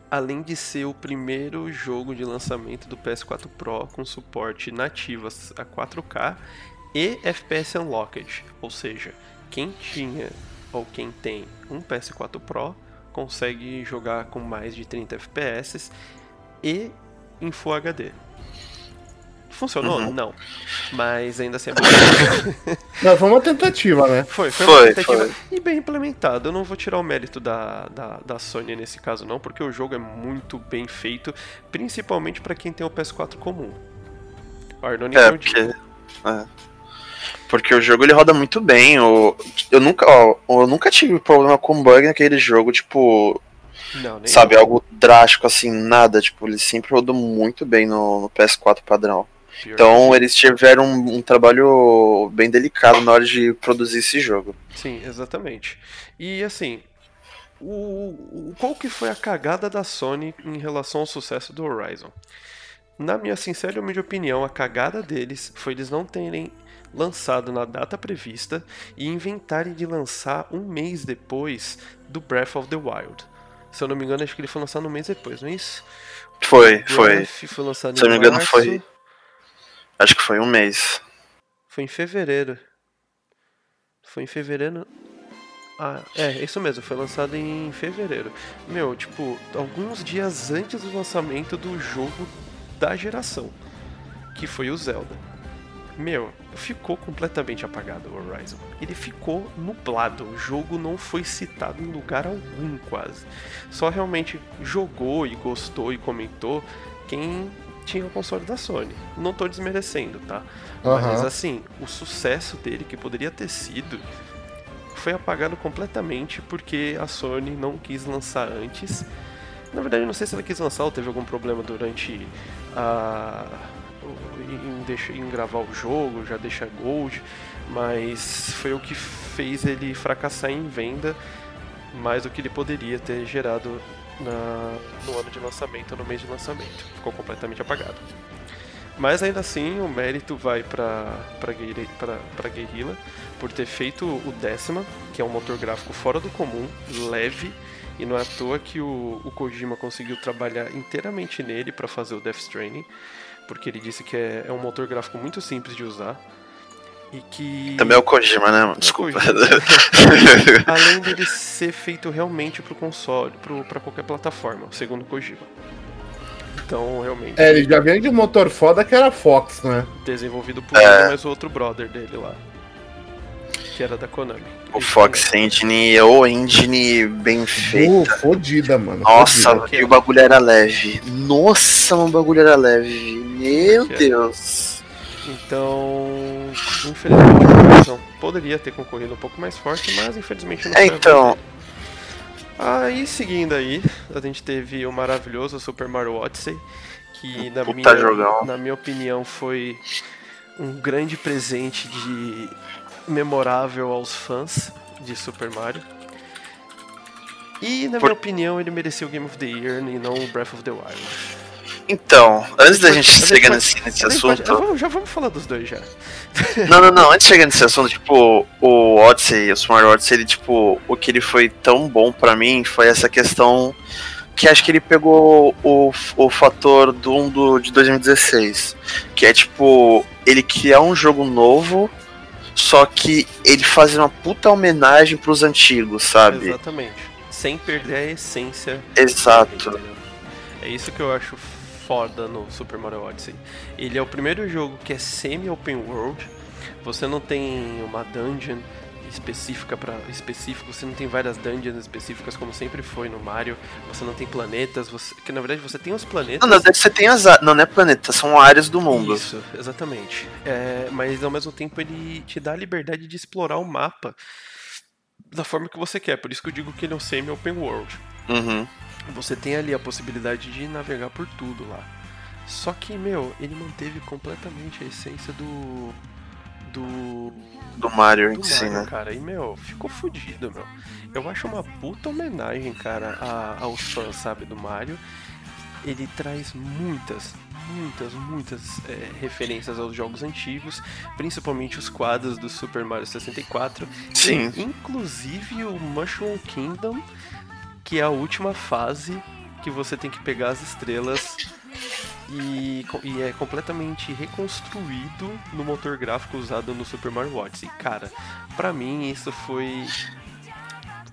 Além de ser o primeiro jogo de lançamento do PS4 Pro com suporte nativo a 4K e FPS Unlocked, ou seja, quem tinha ou quem tem um PS4 Pro consegue jogar com mais de 30 FPS e em Full HD. Funcionou? Uhum. Não. Mas ainda assim é bom. [LAUGHS] Não, foi uma tentativa, né? Foi, foi, Foi, uma tentativa foi. e bem implementado. Eu não vou tirar o mérito da, da, da Sony nesse caso, não, porque o jogo é muito bem feito, principalmente pra quem tem o PS4 comum. O Arnone É, porque. é. Porque o jogo ele roda muito bem. O, eu, nunca, ó, eu nunca tive problema com bug naquele jogo, tipo, Não, sabe, algo drástico assim, nada. Tipo, ele sempre rodou muito bem no, no PS4 padrão. Então eles tiveram um, um trabalho bem delicado na hora de produzir esse jogo. Sim, exatamente. E assim, o, o- qual que foi a cagada da Sony em relação ao sucesso do Horizon? Na minha sincera e humilde opinião, a cagada deles foi eles não terem lançado na data prevista e inventarem de lançar um mês depois do Breath of the Wild. Se eu não me engano, acho que ele foi lançado um mês depois, não é isso? Foi, foi. Foi lançado Se eu não me engano, foi- Acho que foi um mês. Foi em fevereiro. Foi em fevereiro. Ah, é, isso mesmo, foi lançado em fevereiro. Meu, tipo, alguns dias antes do lançamento do jogo da geração, que foi o Zelda. Meu, ficou completamente apagado o Horizon. Ele ficou nublado, o jogo não foi citado em lugar algum quase. Só realmente jogou e gostou e comentou quem tinha o console da Sony. Não tô desmerecendo, tá? Mas Aham. assim, o sucesso dele, que poderia ter sido, foi apagado completamente porque a Sony não quis lançar antes. Na verdade, não sei se ela quis lançar ou teve algum problema durante a. Em, deixa- em gravar o jogo, já deixa Gold, mas foi o que fez ele fracassar em venda mais do que ele poderia ter gerado na- no ano de lançamento, no mês de lançamento. Ficou completamente apagado. Mas ainda assim, o mérito vai para Guerrilla por ter feito o décima, que é um motor gráfico fora do comum, leve, e não é à toa que o, o Kojima conseguiu trabalhar inteiramente nele para fazer o Death Stranding, porque ele disse que é, é um motor gráfico muito simples de usar e que Também é o Kojima, né? Desculpa. Kojima. [LAUGHS] além dele ser feito realmente pro console, pro, pra qualquer plataforma, segundo o Kojima. Então, realmente, É, ele já vem de um motor foda que era Fox, né? desenvolvido por É. ele, mas o outro brother dele lá, que era da Konami. o Fox Engine, ou engine bem feita. Uh, fodida, mano. Nossa, fodida. e o bagulho era leve. Nossa, o bagulho era leve. Meu Que é? Deus. Então, infelizmente, o Horizon poderia ter concorrido um pouco mais forte, mas infelizmente não foi então. Aí, seguindo aí, a gente teve o maravilhoso Super Mario Odyssey, que na Puta minha, jogão. na minha opinião foi um grande presente de memorável aos fãs de Super Mario. E, na Por- minha opinião, ele mereceu o Game of the Year e não o Breath of the Wild. Então, antes da A gente gente chegar pode- nesse, nesse A gente pode- assunto. vamos- já vamos falar dos dois já. Não, não, não. Antes de chegar nesse [LAUGHS] assunto, tipo, o Odyssey, o Smart Odyssey, ele, tipo, o que ele foi tão bom pra mim foi essa questão que acho que ele pegou o, o fator do 1 do, de 2016. Que é, tipo, ele criar um jogo novo, só que ele fazer uma puta homenagem pros antigos, sabe? Exatamente. Sem perder a essência. Exato. É isso que eu acho foda no Super Mario Odyssey. Ele é o primeiro jogo que é semi-open world. Você não tem uma dungeon específica para específico, você não tem várias dungeons específicas como sempre foi no Mario. Você não tem planetas, você que na verdade você tem os planetas. Não, na verdade você tem as. Não, não é planeta, são áreas do mundo. Isso, exatamente. É, mas ao mesmo tempo ele te dá a liberdade de explorar o mapa da forma que você quer. Por isso que eu digo que ele é um semi-open world. Uhum. Você tem ali a possibilidade de navegar por tudo lá. Só que, meu, ele manteve completamente a essência do. Do. Do Mario em si, né? cara. E, meu, ficou fodido, meu. Eu acho uma puta homenagem, cara, a- aos fãs, sabe, do Mario. Ele traz muitas, muitas, muitas é, referências aos jogos antigos, principalmente os quadros do Super Mario 64. Sim. E, inclusive o Mushroom Kingdom, que é a última fase que você tem que pegar as estrelas e, e é completamente reconstruído no motor gráfico usado no Super Mario Odyssey. Cara, pra mim isso foi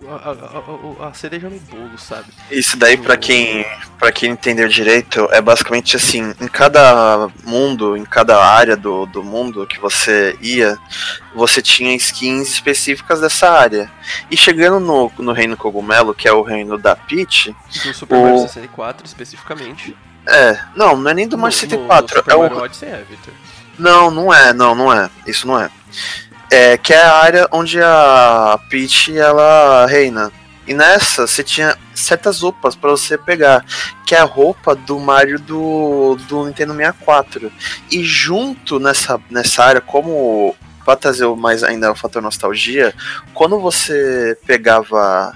a, a, a, cereja no bolo, sabe? Isso daí, pra quem, pra quem entendeu direito, é basicamente assim: em cada mundo, em cada área do, do mundo que você ia, você tinha skins específicas dessa área. E chegando no, no Reino Cogumelo, que é o reino da Peach. Do Super Mario 64, especificamente. É, não, não é nem do Mario 64. No, no Super é Mario o... Odyssey é, Victor. Não, não é, não, não é. Isso não é. É que é a área onde a Peach ela reina. E nessa você tinha certas roupas para você pegar, que é a roupa do Mario do, do Nintendo 64. E junto nessa, nessa área, como para trazer mais ainda o fator nostalgia, quando você pegava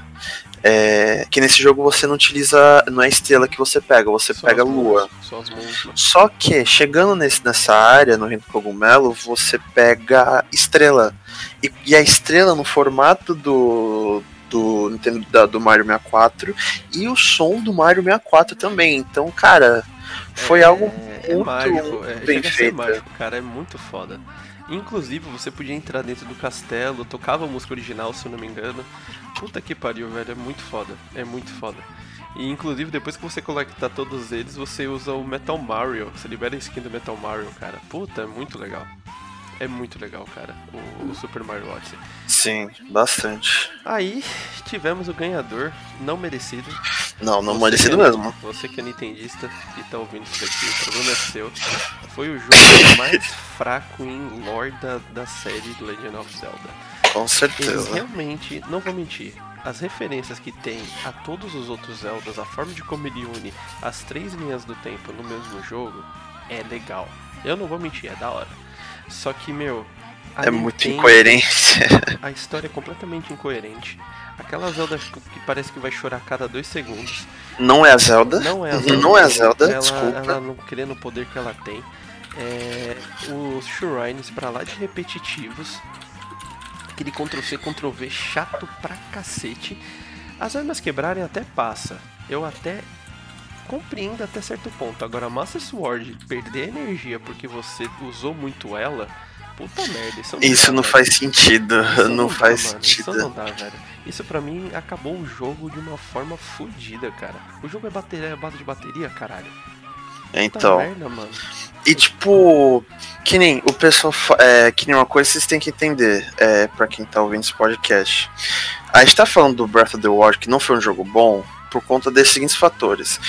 é, que nesse jogo você não utiliza. Não é estrela que você pega, você Só pega mãos, lua. Só né? Só que chegando nesse, nessa área, no Reino do Cogumelo, você pega estrela. E, e a estrela no formato do. Do Nintendo da- do Mario 64 e o som do Mario 64 também. Então, cara, foi É- algo é muito mágico, é, bem a ser feito. mágico, cara, é muito foda. Inclusive, você podia entrar dentro do castelo, tocava a música original, se eu não me engano. Puta que pariu, velho, é muito foda, é muito foda. E inclusive, depois que você coletar todos eles, você usa o Metal Mario, você libera a skin do Metal Mario, cara. Puta, é muito legal. É muito legal, cara, o, o Super Mario Odyssey. Sim, bastante. Aí, tivemos o ganhador, não merecido, Não, não Você merecido é- mesmo. Você que é nintendista e tá ouvindo isso daqui, o problema é seu. Foi o jogo [LAUGHS] mais fraco em lore da, da série do Legend of Zelda. Com certeza. realmente, não vou mentir, as referências que tem a todos os outros Zeldas, a forma de como ele une as três linhas do tempo no mesmo jogo, é legal. Eu não vou mentir, é da hora. Só que, meu. É muito Nintendo- incoerente. a história é completamente incoerente. Aquela Zelda que parece que vai chorar a cada dois segundos. Não é a Zelda. Não é a Uhum, Zelda. não é a Zelda, ela, desculpa. Ela não querendo o poder que ela tem. É, os shrines pra lá de repetitivos. Aquele Ctrl-C, Ctrl-V chato pra cacete. As armas quebrarem até passa. Eu até compreendo até certo ponto. Agora, Master Sword perder energia porque você usou muito ela. Puta merda, isso não, Isso dá, não faz sentido. Isso Não dá, faz Isso sentido. não dá, velho. Isso pra mim acabou o jogo de uma forma fodida, cara. O jogo é bateria, é base de bateria, caralho. Então. merda. E tipo, que nem o pessoal. É, que nem uma coisa vocês têm que entender, é, pra quem tá ouvindo esse podcast. A gente tá falando do Breath of the Wild, que não foi um jogo bom, por conta desses seguintes fatores.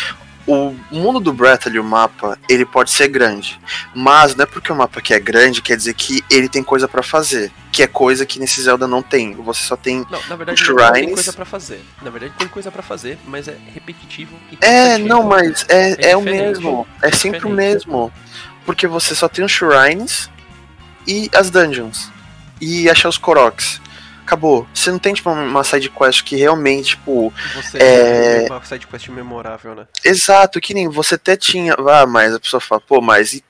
O mundo do Breath ali, o mapa, ele pode ser grande. Mas não é porque o mapa aqui é grande, quer dizer que ele tem coisa pra fazer. Que é coisa que nesse Zelda não tem. Você só tem. Não, na verdade Os não tem shrines- coisa pra fazer. Na verdade tem coisa pra fazer, mas é repetitivo e É, não, mas é, É é, o mesmo. É sempre o mesmo. Porque você só tem os shrines e as dungeons. E achar os Koroks. Acabou. Você não tem, tipo, uma side quest que realmente, tipo. Você É- uma sidequest memorável, né? Exato, que nem você até tinha. Ah, mas a pessoa fala, pô, mas e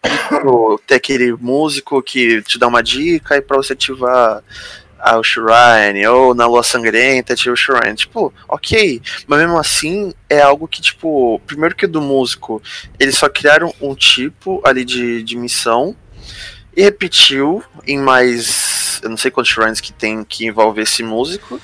ter aquele músico que te dá uma dica e pra você ativar ah, o Shrine, ou na Lua Sangrenta, ativa o Shrine. Tipo, ok. Mas mesmo assim, é algo que, tipo, primeiro que o do músico, eles só criaram um tipo ali de, de missão e repetiu em mais. Eu não sei quantos shrines que tem que envolve esse músico.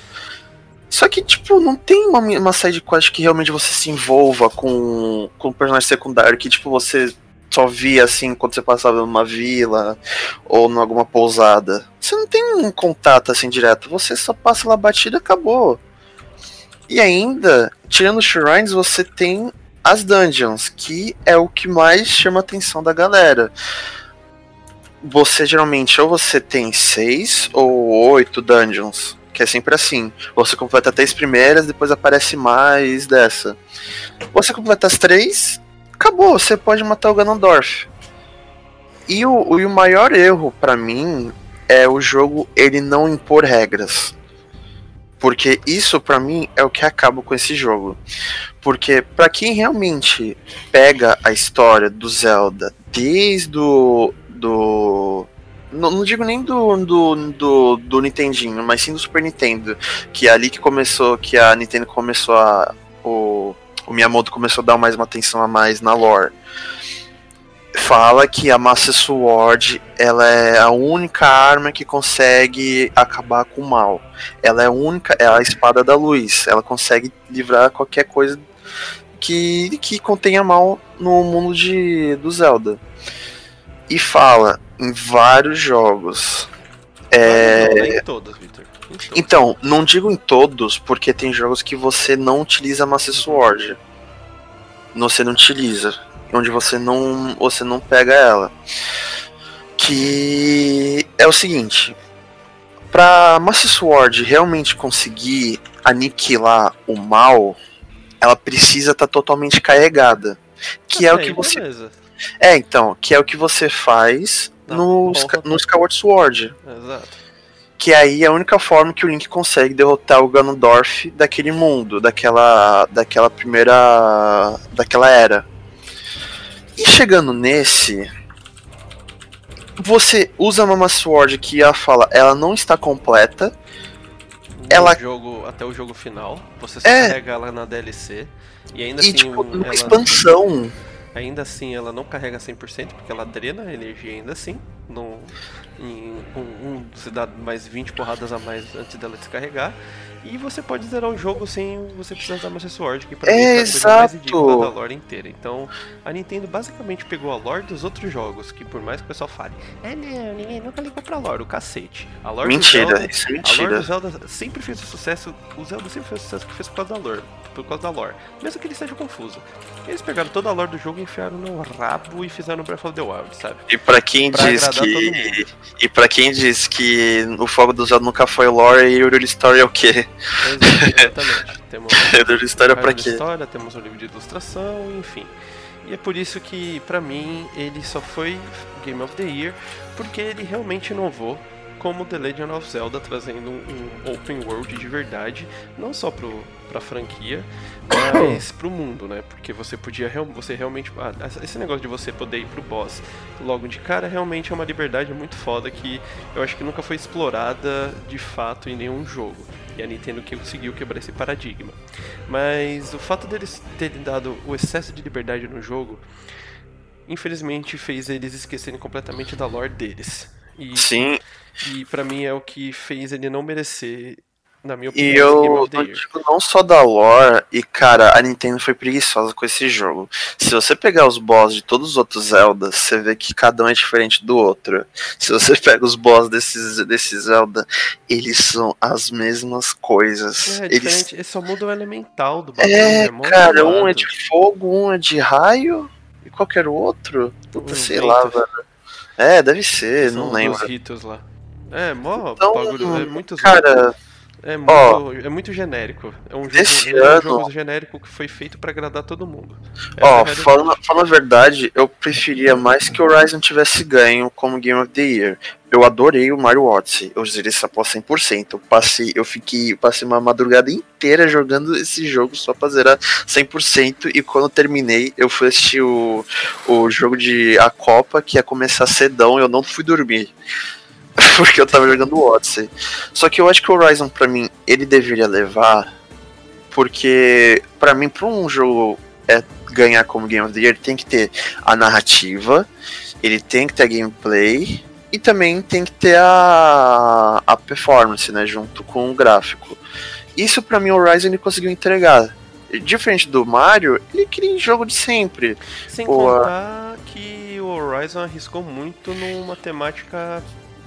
Só que, tipo, não tem uma, uma side quest que realmente você se envolva com, com o personagem secundário que, tipo, você só via assim quando você passava numa vila ou em alguma pousada. Você não tem um contato assim direto, você só passa lá batida e acabou. E ainda, tirando os shrines, você tem as dungeons, que é o que mais chama a atenção da galera. Você geralmente ou você tem seis ou oito dungeons, que é sempre assim. Você completa três primeiras, depois aparece mais dessa. Você completa as três, acabou, você pode matar o Ganondorf. E o, e o maior erro pra mim é o jogo ele não impor regras. Porque isso pra mim é o que acaba com esse jogo. Porque pra quem realmente pega a história do Zelda desde o do não, não digo nem do, do, do, do Nintendinho, mas sim do Super Nintendo. Que é ali que começou, que a Nintendo começou a. O, o Miyamoto começou a dar mais uma atenção a mais na lore. fala que a Master Sword ela é a única arma que consegue acabar com o mal. Ela é a única, é a espada da luz. Ela consegue livrar qualquer coisa que, que contenha mal no mundo de, do Zelda. E fala em vários jogos. É... Não, não em todos, Victor. Em todos. Então, não digo em todos, porque tem jogos que você não utiliza Master Sword. Você não utiliza. Onde você não. Você não pega ela. Que é o seguinte. Pra Master Sword realmente conseguir aniquilar o mal, ela precisa estar totalmente carregada. Que é o que você. beleza. É, então, que é o que você faz Na no, no. Skyward Sword. Exato. Que aí é a única forma que o Link consegue derrotar o Ganondorf daquele mundo, daquela, daquela primeira. daquela era. E chegando nesse. Você usa a Mama Sword que ela fala, ela não está completa. No Ela- jogo, até o jogo final, você só É. carrega ela na DLC. E ainda E assim, tipo, numa ela, expansão. Ainda assim ela não carrega 100%, porque ela drena a energia ainda assim. No, em, um, um, você dá mais 20 porradas a mais antes dela descarregar. E você pode zerar o jogo sem você precisar da Master Sword, que pra mim é a coisa mais ridícula da lore inteira. Então, a Nintendo basicamente pegou a lore dos outros jogos, que por mais que o pessoal fale, é não, ninguém nunca ligou pra lore, o cacete. A lore do Mentira, Zelda- isso é a lore mentira. do Zelda sempre fez o sucesso. O Zelda sempre fez o sucesso que fez por causa da lore. Por causa da lore. Mesmo que ele seja confuso. Eles pegaram toda a lore do jogo, enfiaram no rabo e fizeram Breath of the Wild, sabe? E pra quem Pra diz que. E pra quem diz que o fogo do Zelda nunca foi lore e Hyrule Story é o quê? Exatamente. [LAUGHS] temos [LAUGHS] Hyrule Story é de quê? história, temos um livro de ilustração, enfim. E é por isso que, pra mim, ele só foi Game of the Year, porque ele realmente inovou como The Legend of Zelda, trazendo um, open world de verdade, não só pro, pra franquia, mas pro mundo, né? Porque você podia você realmente. ah, esse negócio de você poder ir pro boss logo de cara realmente é uma liberdade muito foda que eu acho que nunca foi explorada de fato em nenhum jogo. E a Nintendo que conseguiu quebrar esse paradigma. Mas o fato deles terem dado o excesso de liberdade no jogo, infelizmente fez eles esquecerem completamente da lore deles. E, Sim, e para mim é o que fez ele não merecer, na minha e opinião, esse eu Year. digo não só da lore, e cara, a Nintendo foi preguiçosa com esse jogo. Se você pegar os boss de todos os outros Zeldas, você vê que cada um é diferente do outro. Se você [LAUGHS] pega os boss desses, desses Zelda, eles são as mesmas coisas. É, eles diferente, esse só muda o elemental do bagulho. É, mó cara, um é de fogo, um é de raio e qualquer outro. Puta, Um sei vento. lá, velho. É, deve ser, São não os lembro. ritos lá. É, mó Então, bagulho, é muito zoado. É muito, Ó, é muito genérico. É um jogo, é um jogo genérico que foi feito pra agradar todo mundo. É ó, falando, falando a verdade, eu preferia mais que o Horizon tivesse ganho como Game of the Year. Eu adorei o Mario Odyssey. Eu zerei essa porra 100%. Eu passei, eu fiquei, passei uma madrugada inteira jogando esse jogo só pra zerar 100%. E quando eu terminei, eu fui assistir o, o jogo de a Copa, que ia começar cedão, eu não fui dormir. [LAUGHS] Porque eu tava jogando o Odyssey. Só que eu acho que o Horizon, pra mim, ele deveria levar. Porque, pra mim, pra um jogo é, ganhar como Game of the Year, tem que ter a narrativa, ele tem que ter a gameplay e também tem que ter a, a performance, né? Junto com o gráfico. Isso pra mim o Horizon ele conseguiu entregar. Diferente do Mario, ele cria jogo de sempre. Sem Boa. contar que o Horizon arriscou muito numa temática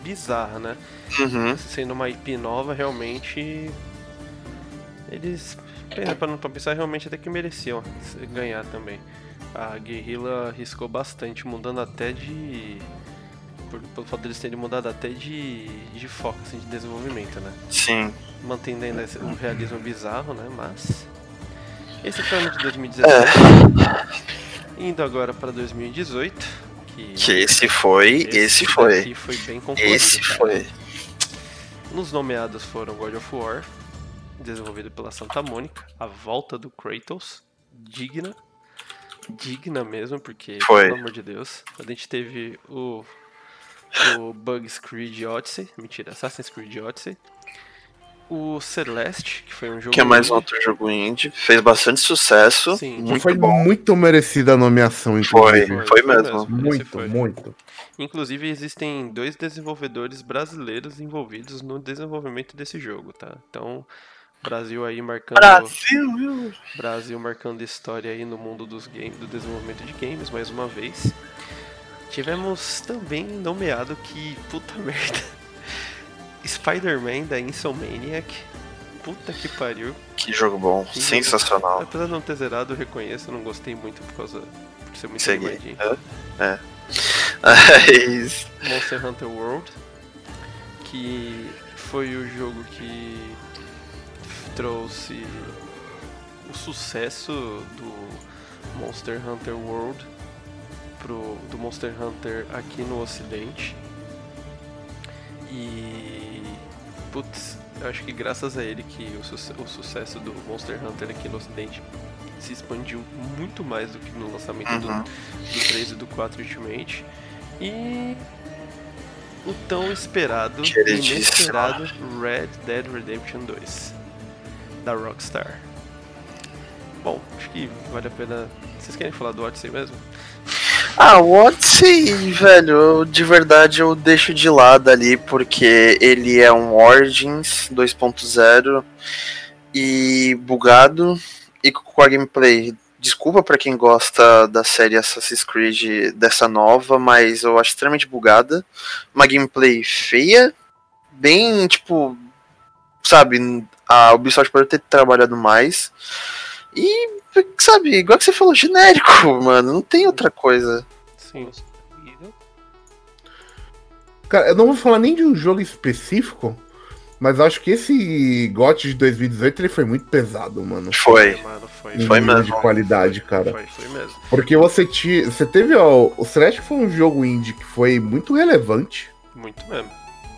bizarra, né? Uhum. Sendo uma IP nova, realmente. Eles. Para pra pensar, realmente até que mereciam ganhar também. A Guerrilla arriscou bastante, mudando até de. Por, pelo fato deles terem mudado até de, de foco assim, de desenvolvimento, né? Sim. Mantendo ainda esse- um realismo bizarro, né? Mas. Esse foi o ano de 2017. Indo agora para 2018. Que, Que esse foi, esse, foi. daqui foi bem Esse cara. foi. Nos nomeados foram God of War, desenvolvido pela Santa Mônica, A Volta do Kratos, digna, digna mesmo, porque, Foi. pelo amor de Deus, a gente teve o, o Bugs Creed Odyssey, mentira, Assassin's Creed Odyssey, O Celeste, que foi um jogo. Que é mais um indie. outro jogo indie. Fez bastante sucesso. Sim. muito foi bom. muito merecida a nomeação, Foi, inclusive. foi mesmo. mesmo. Muito, foi. muito. Inclusive, existem dois desenvolvedores brasileiros envolvidos no desenvolvimento desse jogo, tá? Então, Brasil aí marcando. Brasil, viu? Brasil marcando história aí no mundo dos games, do desenvolvimento de games, mais uma vez. Tivemos também nomeado que, puta [LAUGHS] merda, Spider-Man da Insomniac. Puta que pariu. Que jogo bom. Que Sensacional. Apesar de não ter zerado, eu reconheço, eu não gostei muito por causa por ser muito Segui. animadinho. É. [LAUGHS] Mas, Monster Hunter World, que foi o jogo que trouxe o sucesso do Monster Hunter World pro do Monster Hunter aqui no Ocidente. E putz, eu acho que graças a ele que o, suce- o sucesso do Monster Hunter aqui no Ocidente se expandiu muito mais do que no lançamento do, Uhum. do 3 e do 4 Ultimate. E o tão esperado e inesperado Red Dead Redemption 2 da Rockstar. Bom, acho que vale a pena. Vocês querem falar do Odyssey mesmo? Ah, o Odyssey, velho, eu- de verdade eu deixo de lado ali porque ele é um Origins 2.0 e bugado e com a gameplay. Desculpa pra quem gosta da série Assassin's Creed dessa nova, mas eu acho extremamente bugada. Uma gameplay feia, bem tipo, sabe, a Ubisoft pode ter trabalhado mais. E, sabe, igual que você falou, genérico, mano, não tem outra coisa. Sim. Cara, eu não vou falar nem de um jogo específico, mas acho que esse GOT de 2018 ele foi muito pesado, mano. Foi. mano, foi. Em Foi nível mesmo. de qualidade, cara. Foi, foi mesmo. Porque você, ti, você teve, ó, o Celeste foi um jogo indie que foi muito relevante. Muito mesmo.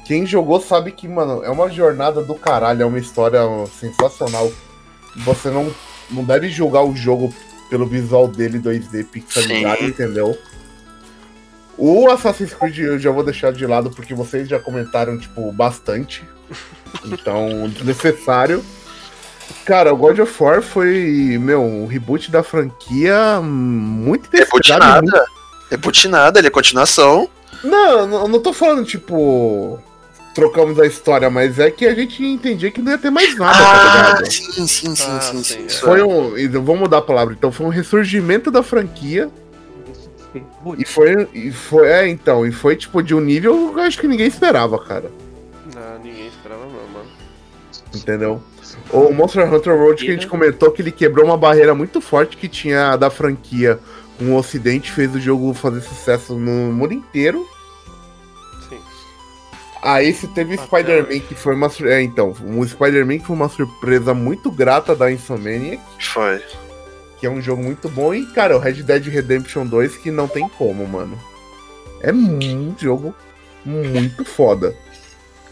Quem jogou sabe que, mano, é uma jornada do caralho, é uma história sensacional. Você não, não deve julgar o jogo pelo visual dele 2D pixelizado, entendeu? O Assassin's Creed eu já vou deixar de lado porque vocês já comentaram, tipo, bastante. Então, [LAUGHS] desnecessário. Cara, o God of War foi, meu, um reboot da franquia muito Reboot e muito- nada. Reboot nada, ele é continuação. Não, não, não tô falando, tipo, trocamos a história, mas é que a gente entendia que não ia ter mais nada, tá Ah, ligado? sim, sim, sim, Ah, sim, sim, sim. Foi um. e Vamos mudar a palavra, então foi um ressurgimento da franquia. E foi. E foi é, então, e foi tipo de um nível que eu acho que ninguém esperava, cara. Não, ninguém esperava não, mano. Entendeu? O Monster Hunter World que a gente comentou que ele quebrou uma barreira muito forte que tinha da franquia com o Ocidente, fez o jogo fazer sucesso no mundo inteiro. Aí você teve Até Spider-Man que foi uma sur- é, então, o Spider-Man que foi uma surpresa muito grata da Insomniac, Foi. que é um jogo muito bom e cara, o Red Dead Redemption 2 que não tem como, mano. É um jogo muito foda.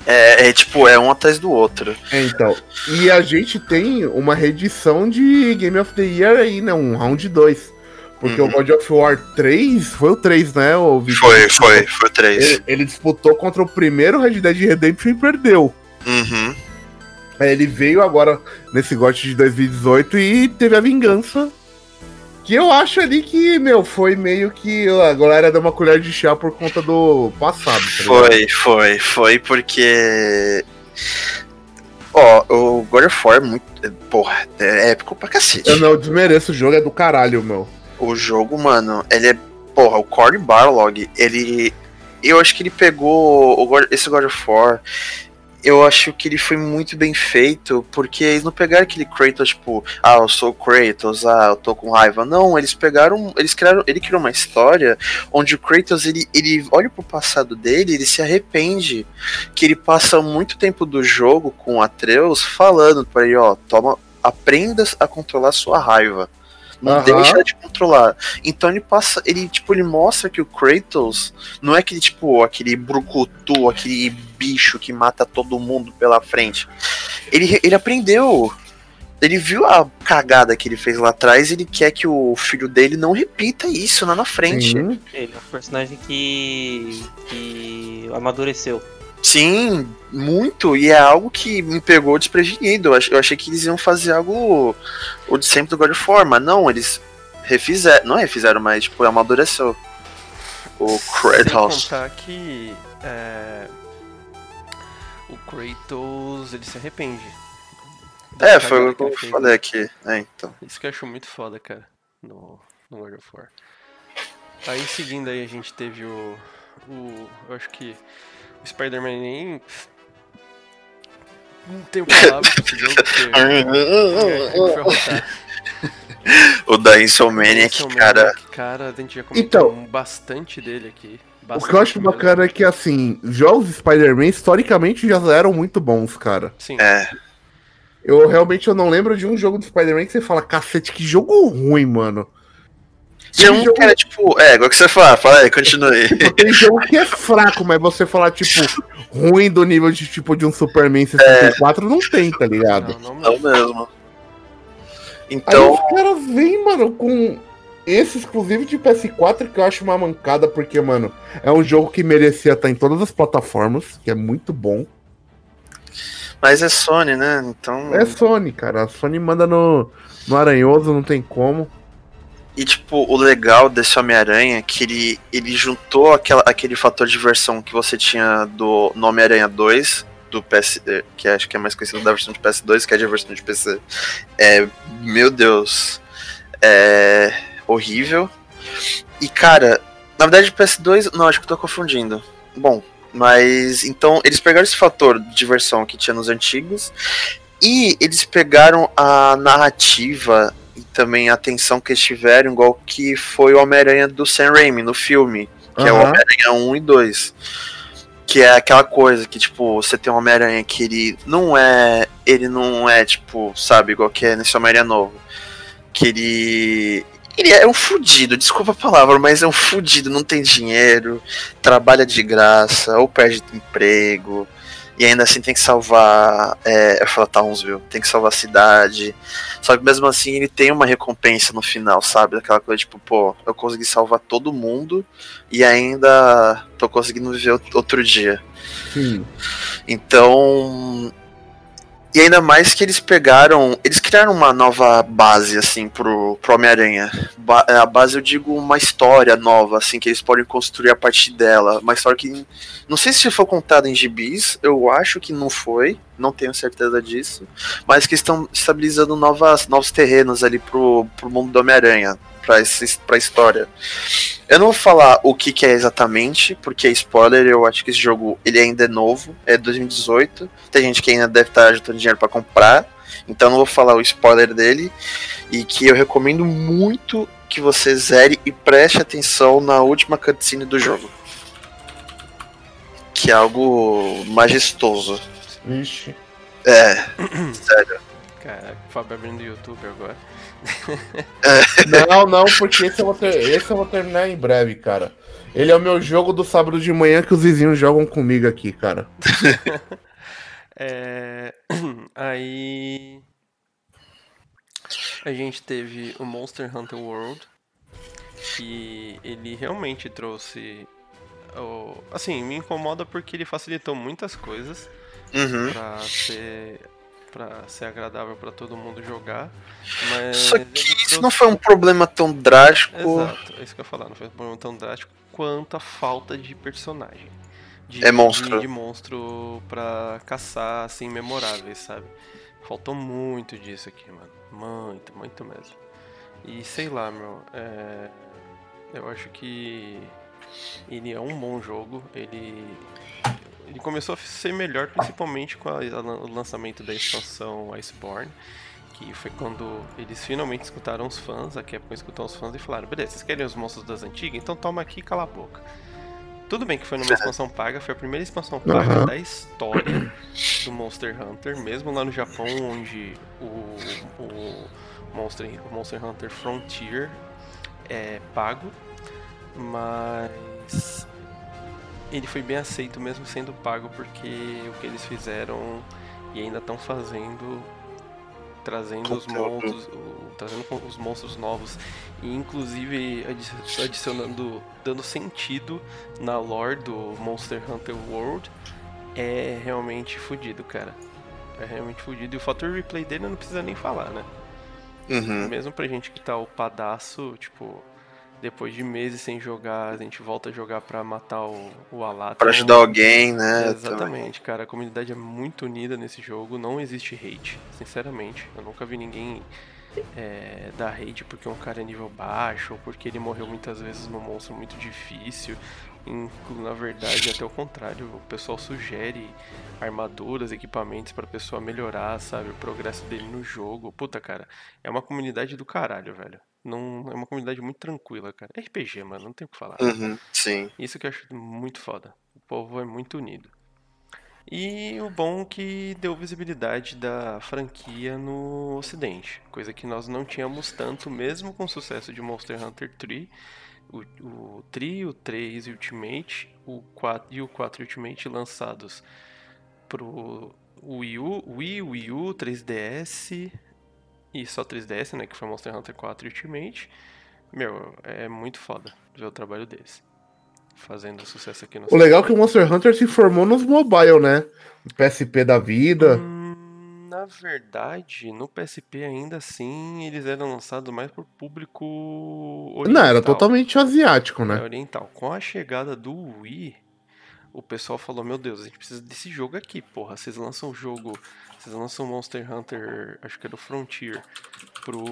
É, é tipo, é um atrás do outro. É, então, e a gente tem uma reedição de Game of the Year aí, né, um round 2. Porque Uhum. o God of War 3, foi o 3, né, o? Foi, foi, foi três. Ele, ele disputou contra o primeiro Red Dead Redemption e perdeu. Uhum. Aí ele veio agora nesse GOT de 2018 e teve a vingança. Que eu acho ali que, meu, foi meio que a galera deu uma colher de chá por conta do passado. tá? Foi, foi, foi porque. Ó, o God of War é muito. Porra, é épico pra cacete. Eu não desmereço o jogo, é do caralho, meu. O jogo, mano, ele é. Porra, o Cory Barlog, ele. Eu acho que ele pegou o esse God of War. Eu acho que ele foi muito bem feito, porque eles não pegaram aquele Kratos, tipo, ah, eu sou Kratos, ah, eu tô com raiva. Não, eles pegaram. Eles criaram. Ele criou uma história onde o Kratos ele, ele olha pro passado dele, ele se arrepende. Que ele passa muito tempo do jogo com Atreus falando pra ele, ó, toma. Aprenda a controlar sua raiva. Não Aham. deixa de controlar. Então ele passa, ele tipo, ele mostra que o Kratos não é aquele tipo, aquele brucutu, aquele bicho que mata todo mundo pela frente. Ele, ele aprendeu. Ele viu a cagada que ele fez lá atrás e ele quer que o filho dele não repita isso lá na frente. Sim. Ele é um personagem que. que amadureceu. Sim, muito. E é algo que me pegou desprevenido. Eu ach- eu achei que eles iam fazer algo o de sempre do God of War, mas não, eles refizeram. Não refizeram, mas tipo, amadureceu. O Sem Kratos. contar que é, o Kratos ele se arrepende. É, foi o que eu fez. falei aqui. É, então. Isso que eu acho muito foda, cara, no, no God of War. Aí seguindo aí a gente teve o. o eu acho que Spider-Man nem. Não tenho palavras pra esse jogo, [LAUGHS] porque. é, [LAUGHS] arrotado. O da Insomniac, é cara. Cara, a gente já comentou Então- bastante dele aqui. O que eu acho bastante bacana é que, assim, jogos de Spider-Man historicamente já eram muito bons, cara. mesmo. Sim. É. Eu realmente eu não lembro de um jogo de Spider-Man que você fala, cacete, que jogo ruim, mano. Tinha Tem um jogo- que era tipo. É, igual que você fala, fala aí, continue. [LAUGHS] Tem jogo que é fraco, mas você falar, tipo, ruim do nível de tipo de um Superman 64 não tem, tá ligado? Não, não Não mesmo. mesmo. Aí Então, os caras vêm, mano, com esse exclusivo de PS4 que eu acho uma mancada, porque, mano, é um jogo que merecia estar em todas as plataformas, que é muito bom. mas é Sony, né? Então. É Sony, cara. A Sony manda no, no Aranhoso, não tem como. E, tipo, o legal desse Homem-Aranha é que ele, ele juntou aquela, aquele fator de diversão que você tinha do Homem-Aranha 2, do PS, eh, que acho que é mais conhecido da versão de PS2, que é a versão de PC. É, meu Deus, é horrível. E, cara, na verdade, PS2, não, acho que eu tô confundindo. Bom, mas então eles pegaram esse fator de diversão que tinha nos antigos e eles pegaram a narrativa e também a atenção que eles tiveram, igual que foi o Homem-Aranha do Sam Raimi no filme, que é o. Homem-Aranha 1 e 2. Que é aquela coisa que, tipo, você tem um Homem-Aranha que ele não é. Ele não é, tipo, sabe, igual que é nesse Homem-Aranha novo. Que ele. Ele é um fudido, desculpa a palavra, mas é um fudido, não tem dinheiro, trabalha de graça, ou perde emprego, e ainda assim tem que salvar. É, eu falo Townsville, tem que salvar a cidade. Só que mesmo assim ele tem uma recompensa no final, sabe? Aquela coisa tipo, pô, eu consegui salvar todo mundo e ainda tô conseguindo viver out- outro dia. Sim. Então. E ainda mais que eles pegaram. Eles criaram uma nova base, assim, pro, pro Homem-Aranha. Ba- A base, eu digo, uma história nova, assim, que eles podem construir a partir dela. Uma história que. Não sei se foi contada em gibis, eu acho que não foi, não tenho certeza disso. Mas que estão estabilizando novas, novos terrenos ali pro, pro mundo do Homem-Aranha, pra, esse- pra história. Eu não vou falar o que, que é exatamente, porque é spoiler, eu acho que esse jogo ele ainda é novo, é 2018. Tem gente que ainda deve estar juntando dinheiro pra comprar, então não vou falar o spoiler dele. E que eu recomendo muito que você zere e preste atenção na última cutscene do jogo. Que é algo majestoso. Vixe. É, [COUGHS] sério. Caraca, o Fábio abrindo o YouTube agora. Não, não, porque esse eu, vou ter- esse eu vou terminar em breve, cara. Ele é o meu jogo do sábado de manhã que os vizinhos jogam comigo aqui, cara. [LAUGHS] É, [CLEARS THROAT] Aí. A gente teve o Monster Hunter World. Que ele realmente trouxe. o- Assim, me incomoda porque ele facilitou muitas coisas Uhum. pra ser. Para ser agradável pra todo mundo jogar. Mas. Só que isso não foi um problema tão drástico. Exato, é isso que eu ia falar, não foi um problema tão drástico quanto a falta de personagem. De, É monstro. De, de monstro pra caçar, assim, memoráveis, sabe? Faltou muito disso aqui, mano. Muito, muito mesmo. E sei lá, meu, é... eu acho que ele é um bom jogo. Ele, ele começou a ser melhor, principalmente com a- a o lançamento da expansão Iceborne que foi quando eles finalmente escutaram os fãs, a Capcom escutou os fãs e falaram, beleza, vocês querem os monstros das antigas? Então toma aqui e cala a boca. Tudo bem que foi numa [LAUGHS] expansão paga, foi a primeira expansão paga Aham. da história do Monster Hunter, mesmo lá no Japão, onde o, o, Monster, o Monster Hunter Frontier é pago, mas ele foi bem aceito mesmo sendo pago, porque o que eles fizeram e ainda estão fazendo trazendo os Conteúdo. monstros, o- trazendo os monstros novos e inclusive adi- adicionando, dando sentido na lore do Monster Hunter World, é realmente fodido, cara. É realmente fodido. E o fator replay dele não precisa nem falar, né? Uhum. Mesmo pra gente que tá upadaço, tipo, depois de meses sem jogar, a gente volta a jogar pra matar o, o Alata. Pra ajudar alguém, né? Exatamente, cara. A comunidade é muito unida nesse jogo. Não existe hate, sinceramente. Eu nunca vi ninguém é, dar hate porque um cara é nível baixo ou porque ele morreu muitas vezes num monstro muito difícil. Na verdade, até o contrário, o pessoal sugere armaduras, equipamentos pra pessoa melhorar, sabe? O progresso dele no jogo. Puta, cara, é uma comunidade do caralho, velho. Não, é uma comunidade muito tranquila, cara. É RPG, mano, não tem o que falar. Uhum, sim. Isso que eu acho muito foda. O povo é muito unido. E o bom que deu visibilidade da franquia no ocidente, coisa que nós não tínhamos tanto, mesmo com o sucesso de Monster Hunter 3, o, o 3, o 3 Ultimate, o 4 e o 4 Ultimate lançados pro Wii U, Wii, Wii U, 3DS e só 3DS, né, que foi Monster Hunter 4 Ultimate. Meu, é muito foda ver o trabalho deles. Fazendo sucesso aqui no O legal é que o Monster Hunter se formou nos mobile, né? O PSP da vida. Hum, na verdade, no PSP ainda assim, eles eram lançados mais por público oriental. Não, era totalmente asiático, É né? oriental. Com a chegada do Wii, o pessoal falou: Meu Deus, a gente precisa desse jogo aqui, porra. Vocês lançam o jogo, vocês lançam Monster Hunter, acho que era o Frontier, pro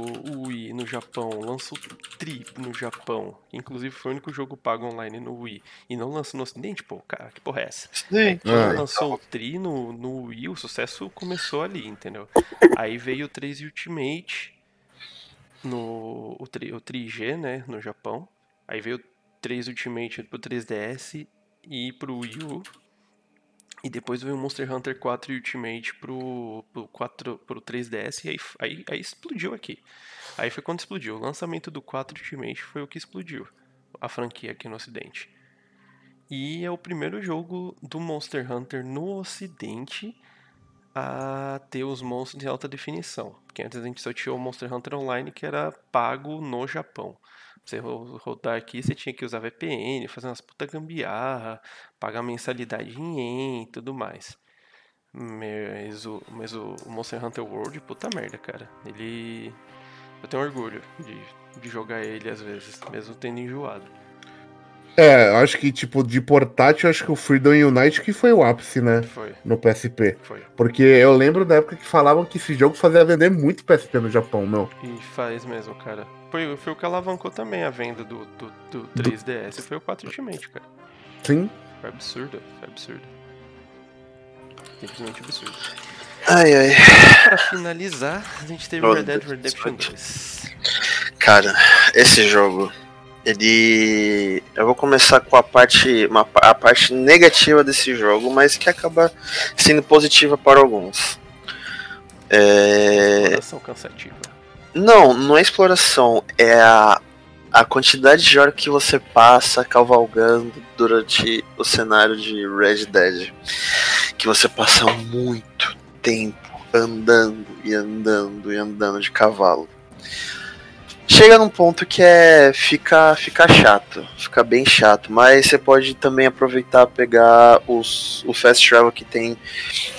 Wii no Japão, lançam o Tri no Japão, que inclusive foi o único jogo pago online no Wii, e não lança no Ocidente, pô, cara, que porra é essa? Sim. Ah. lançou o Tri no, no Wii, o sucesso começou ali, entendeu? Aí veio o 3 Ultimate, no, o, 3, o 3G, né, no Japão. Aí veio o 3 Ultimate pro 3DS e pro Wii U. E depois veio o Monster Hunter 4 Ultimate pro, pro, 4, pro 3DS e aí, aí, aí explodiu aqui. Aí foi quando explodiu. O lançamento do 4 Ultimate foi o que explodiu a franquia aqui no ocidente. E é o primeiro jogo do Monster Hunter no ocidente a ter os monstros em alta definição. Porque antes a gente só tinha o Monster Hunter Online que era pago no Japão. Você ro- rodar aqui, você tinha que usar VPN, fazer umas puta gambiarra, pagar mensalidade em yen e tudo mais. Mas o, mas o Monster Hunter World, puta merda, cara. Ele. Eu tenho orgulho de, de jogar ele às vezes, mesmo tendo enjoado. É, eu acho que, tipo, de portátil, eu acho que o Freedom Unite que foi o ápice, né? Foi, No PSP. foi. Porque eu lembro da época que falavam que esse jogo fazia vender muito PSP no Japão, meu. E faz mesmo, cara. Foi, foi o que alavancou também a venda do, do, do 3DS. Foi o 4 Ultimate, cara. Sim. Foi absurdo, foi absurdo. Simplesmente absurdo. Ai, ai. Pra finalizar, a gente teve Oh, Red Dead Redemption Deus. 2. Cara, esse jogo, ele. Eu vou começar com a parte, uma, a parte negativa desse jogo, mas que acaba sendo positiva para alguns. É... Exploração cansativa. Não, não é exploração, é a, a quantidade de hora que você passa cavalgando durante o cenário de Red Dead. Que você passa muito tempo andando e andando e andando de cavalo. Chega num ponto que é fica, fica chato, fica bem chato, mas você pode também aproveitar pegar os, o fast travel que tem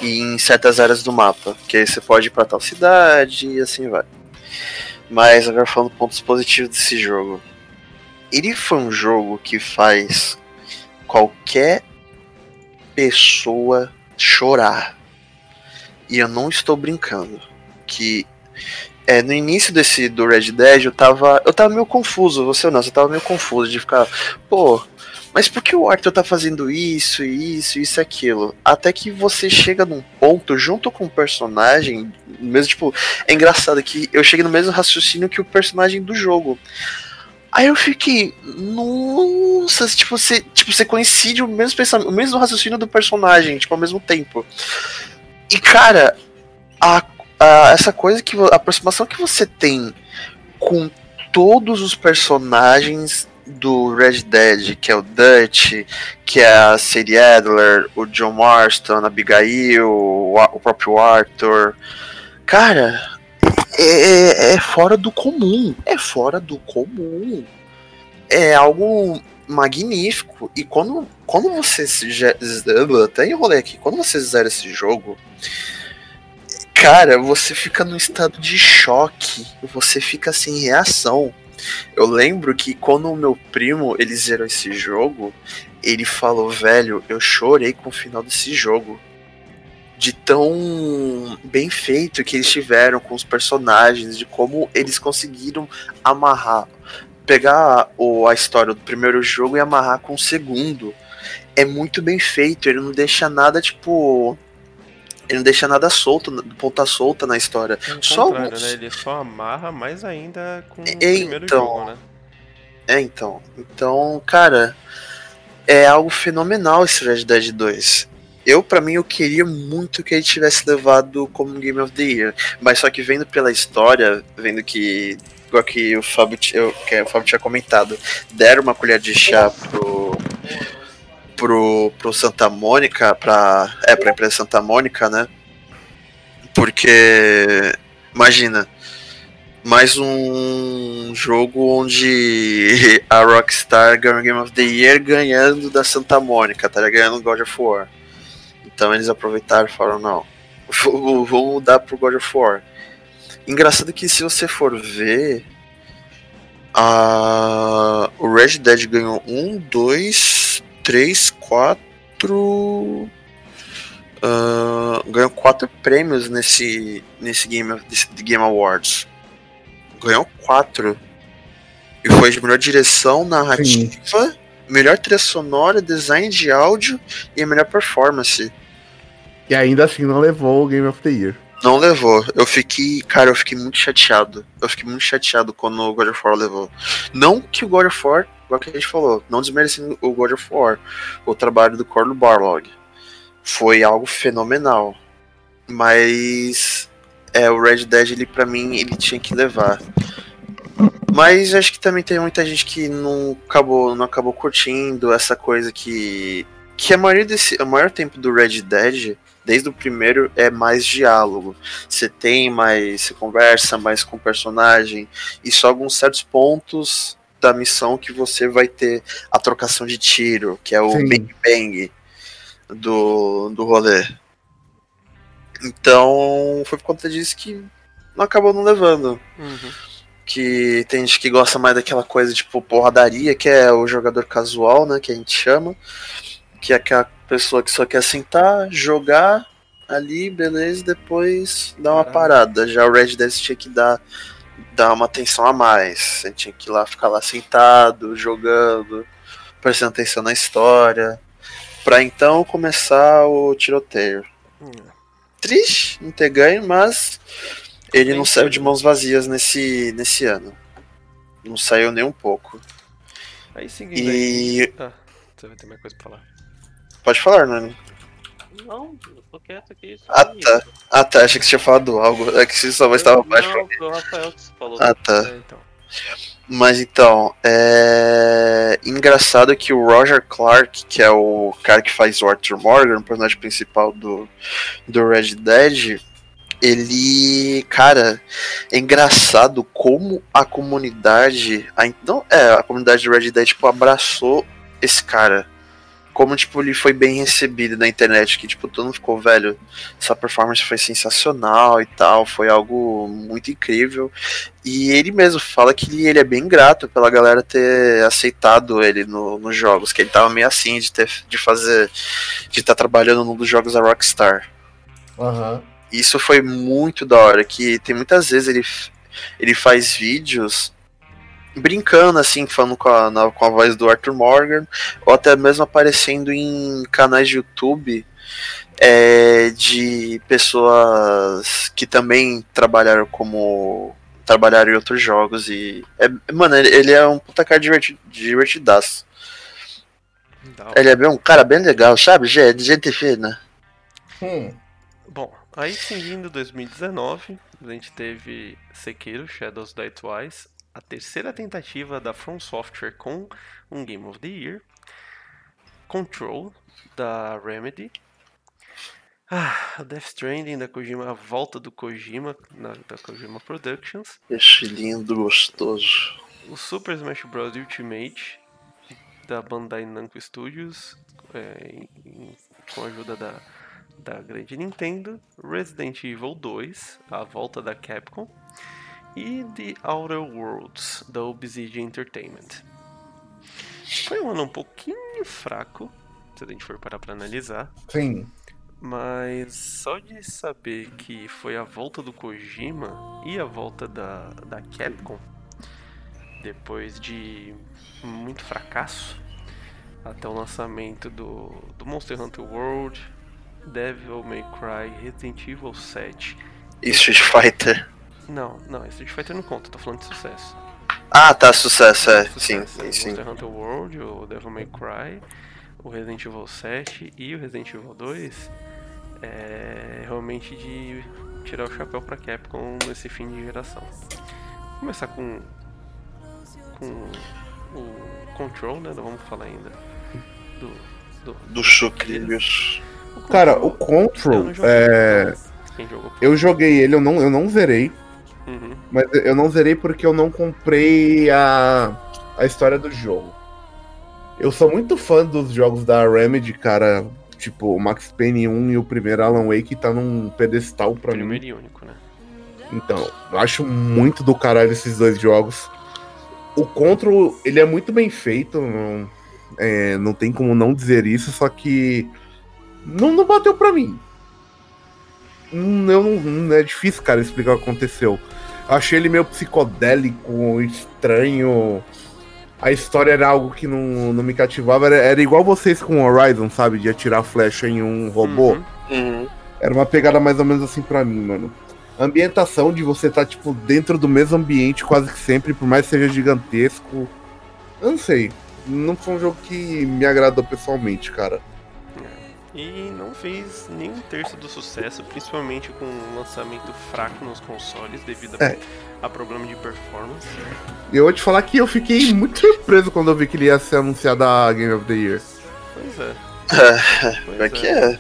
em certas áreas do mapa, que aí você pode ir pra tal cidade e assim vai. Mas agora falando pontos positivos desse jogo. Ele foi um jogo que faz qualquer pessoa chorar. E eu não estou brincando. Que é, no início desse do Red Dead eu tava. Eu tava meio confuso, você não, eu tava meio confuso de ficar, pô, mas por que o Arthur tá fazendo isso, isso, isso e aquilo? Até que você chega num ponto junto com o personagem, mesmo tipo, é engraçado que eu cheguei no mesmo raciocínio que o personagem do jogo. Aí eu fiquei, nossa, tipo, você, tipo, você coincide o mesmo pensamento, o mesmo raciocínio do personagem, tipo, ao mesmo tempo. E cara, a, a- essa coisa que a aproximação que você tem com todos os personagens do Red Dead, que é o Dutch, que é a Sadie Adler, o John Marston, a Abigail, o, o próprio Arthur. Cara, é, é fora do comum. É fora do comum. É algo magnífico. E quando, quando você até enrolei aqui, quando você zera esse jogo, cara, você fica num estado de choque, você fica sem reação. Eu lembro que quando o meu primo ele zerou esse jogo, ele falou, velho, eu chorei com o final desse jogo. De tão bem feito que eles tiveram com os personagens, de como eles conseguiram amarrar, pegar o, a história do primeiro jogo e amarrar com o segundo. É muito bem feito, ele não deixa nada tipo. Ele não deixa nada solto, ponta solta na história. Só alguns. né? Ele só amarra mais ainda com o É, primeiro então. jogo, né? É, então. Então, cara, é algo fenomenal esse Red Dead 2. Eu, pra mim, eu queria muito que ele tivesse levado como Game of the Year. Mas só que vendo pela história, vendo que, igual que o Fábio, eu, que o Fábio tinha comentado, deram uma colher de chá pro, pro, pro Santa Mônica, pra, é, pra empresa Santa Mônica, né? Porque, imagina, mais um jogo onde [LAUGHS] a Rockstar ganha o Game of the Year ganhando da Santa Mônica, tá ganhando God of War. Então eles aproveitaram e falaram, não, v- vamos mudar pro God of War. Engraçado que se você for ver, a... o Red Dead ganhou um, dois, três, quatro. ah, ganhou quatro prêmios nesse, nesse Game, desse Game Awards ganhou quatro. E foi de melhor direção, narrativa, melhor trilha sonora, design de áudio e a melhor performance. E ainda assim não levou o Game of the Year. Não levou. Eu fiquei, cara, eu fiquei muito chateado. Eu fiquei muito chateado quando o God of War levou. Não que o God of War, igual que a gente falou, não desmerecendo o God of War, o trabalho do Corlo Barlog. Foi algo fenomenal. Mas é, o Red Dead, ele pra mim, ele tinha que levar. Mas acho que também tem muita gente que não acabou, não acabou curtindo essa coisa que. Que a maioria desse. O maior tempo do Red Dead, desde o primeiro, é mais diálogo. Você tem mais. Você conversa mais com o personagem. E só alguns certos pontos da missão que você vai ter a trocação de tiro, que é o Sim. bang bang do, do rolê. Então foi por conta disso que não acabou não levando. Uhum. Que tem gente que gosta mais daquela coisa tipo porradaria, que é o jogador casual, né? Que a gente chama. Que é aquela pessoa que só quer sentar, jogar ali, beleza, e depois dar uma Parada. parada. Já o Red Dead tinha que dar, dar uma atenção a mais. Você tinha que ir lá ficar lá sentado, jogando, prestando atenção na história. Pra então começar o tiroteio. Hum. Triste não ter ganho, mas ele não Bem saiu de mãos vazias nesse, nesse ano. Não saiu nem um pouco. Aí seguindo aí. E. Ah, você vai ter mais coisa pra falar. Pode falar, Nani. Não, eu tô quieto aqui. Ah, aí. tá. Ah tá, achei que você tinha falado algo. É que você só estava baixo pra Não, foi o Rafael que falou. Ah tá. É, então. Mas então, é. Engraçado que o Roger Clark, que é o cara que faz o Arthur Morgan, o personagem principal do, do Red Dead, ele. Cara, é engraçado como a comunidade. A, não, é, a comunidade do Red Dead tipo, abraçou esse cara. Como, tipo, ele foi bem recebido na internet, que, tipo, todo mundo ficou, velho, essa performance foi sensacional e tal, foi algo muito incrível. E ele mesmo fala que ele é bem grato pela galera ter aceitado ele no- nos jogos, que ele tava meio assim de ter de fazer de estar trabalhando num dos jogos da Rockstar. Aham. Isso foi muito da hora, que tem muitas vezes ele ele faz vídeos brincando assim, falando com a, na- com a voz do Arthur Morgan, ou até mesmo aparecendo em canais de YouTube é, de pessoas que também trabalharam como trabalharam em outros jogos e é, mano, ele, ele é um puta cara diverti, divertidaço. Ele é bem, um cara bem legal, sabe? Gente, gente fina. Hum. Bom, aí seguindo 2019, a gente teve Sekiro Shadows Die Twice, a terceira tentativa da From Software com um Game of the Year, Control da Remedy, ah, Death Stranding da Kojima, a volta do Kojima na, da Kojima Productions, Esse lindo, gostoso. o Super Smash Bros. Ultimate da Bandai Namco Studios, é, em- em- com a ajuda da, da grande Nintendo, Resident Evil 2, a volta da Capcom, e The Outer Worlds, da Obsidian Entertainment. Foi um ano um pouquinho fraco, se a gente for parar pra analisar, Sim. mas só de saber que foi a volta do Kojima e a volta da, da Capcom, depois de muito fracasso, até o lançamento do, do Monster Hunter World, Devil May Cry, Resident Evil 7. E Street Fighter. Não, não, Street Fighter não conta, tô falando de sucesso. Ah, tá, sucesso, é. Sim, Sucesso, sim, sim. Monster Hunter World, o Devil May Cry, o Resident Evil 7 e o Resident Evil 2 é realmente de tirar o chapéu pra Capcom nesse fim de geração. Vou começar com com o Control, né? Não vamos falar ainda do do, Do Chucrilhos. o Cara, o eu Control, joguei, é... quem jogou? eu joguei ele, eu não, eu não zerei. Uhum. Mas eu não zerei porque eu não comprei a, a história do jogo. Eu sou muito fã dos jogos da Remedy, cara. Tipo, o Max Payne 1 e o primeiro Alan Wake tá num pedestal pra mim. Primeiro e único, né? Então, eu acho muito do caralho esses dois jogos. O Control, ele é muito bem feito. Não, é, não tem como não dizer isso, só que. Não, não bateu pra mim. Hum, Eu não, não- é difícil, cara, explicar o que aconteceu. Achei ele meio psicodélico, estranho. A história era algo que não, não me cativava. Era, era igual vocês com Horizon, sabe? De atirar flecha em um robô. Uhum. Uhum. Era uma pegada mais ou menos assim pra mim, mano. A ambientação de você estar, tipo, dentro do mesmo ambiente quase que sempre, por mais que seja gigantesco. Eu não sei. Não foi um jogo que me agradou pessoalmente, cara. E não fez nem um terço do sucesso, principalmente com um lançamento fraco nos consoles devido a, É. a problema de performance. E eu vou te falar que eu fiquei muito surpreso quando eu vi que ele ia ser anunciado a Game of the Year. Pois é. É, como é que é?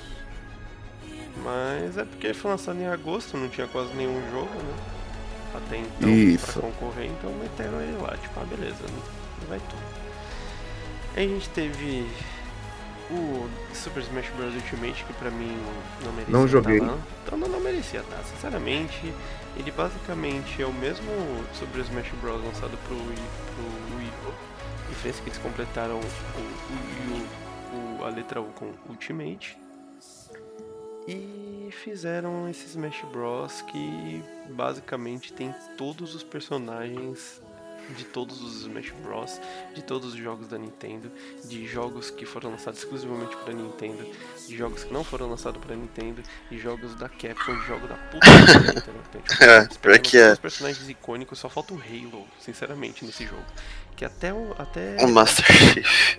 Mas é porque foi lançado em agosto, não tinha quase nenhum jogo, né? Até então, Isso. pra concorrer, então meteram ele lá, tipo, ah, beleza, não vai tudo. Aí a gente teve o Super Smash Bros. Ultimate, que pra mim não merecia Não joguei. tá lá. Então não, não merecia estar, sinceramente. Ele basicamente é o mesmo Super Smash Bros. lançado pro Wii, pro Wii U. A diferença é que eles completaram o, o o- a letra U com Ultimate. E fizeram esse Smash Bros. que basicamente tem todos os personagens de todos os Smash Bros. de todos os jogos da Nintendo, de jogos que foram lançados exclusivamente para Nintendo, de jogos que não foram lançados para Nintendo, de jogos da Capcom, de jogo da puta [LAUGHS] tipo, É, pior que é. os personagens icônicos, só falta o Halo, sinceramente, nesse jogo. Que até o. Até, O Master [LAUGHS] Chief.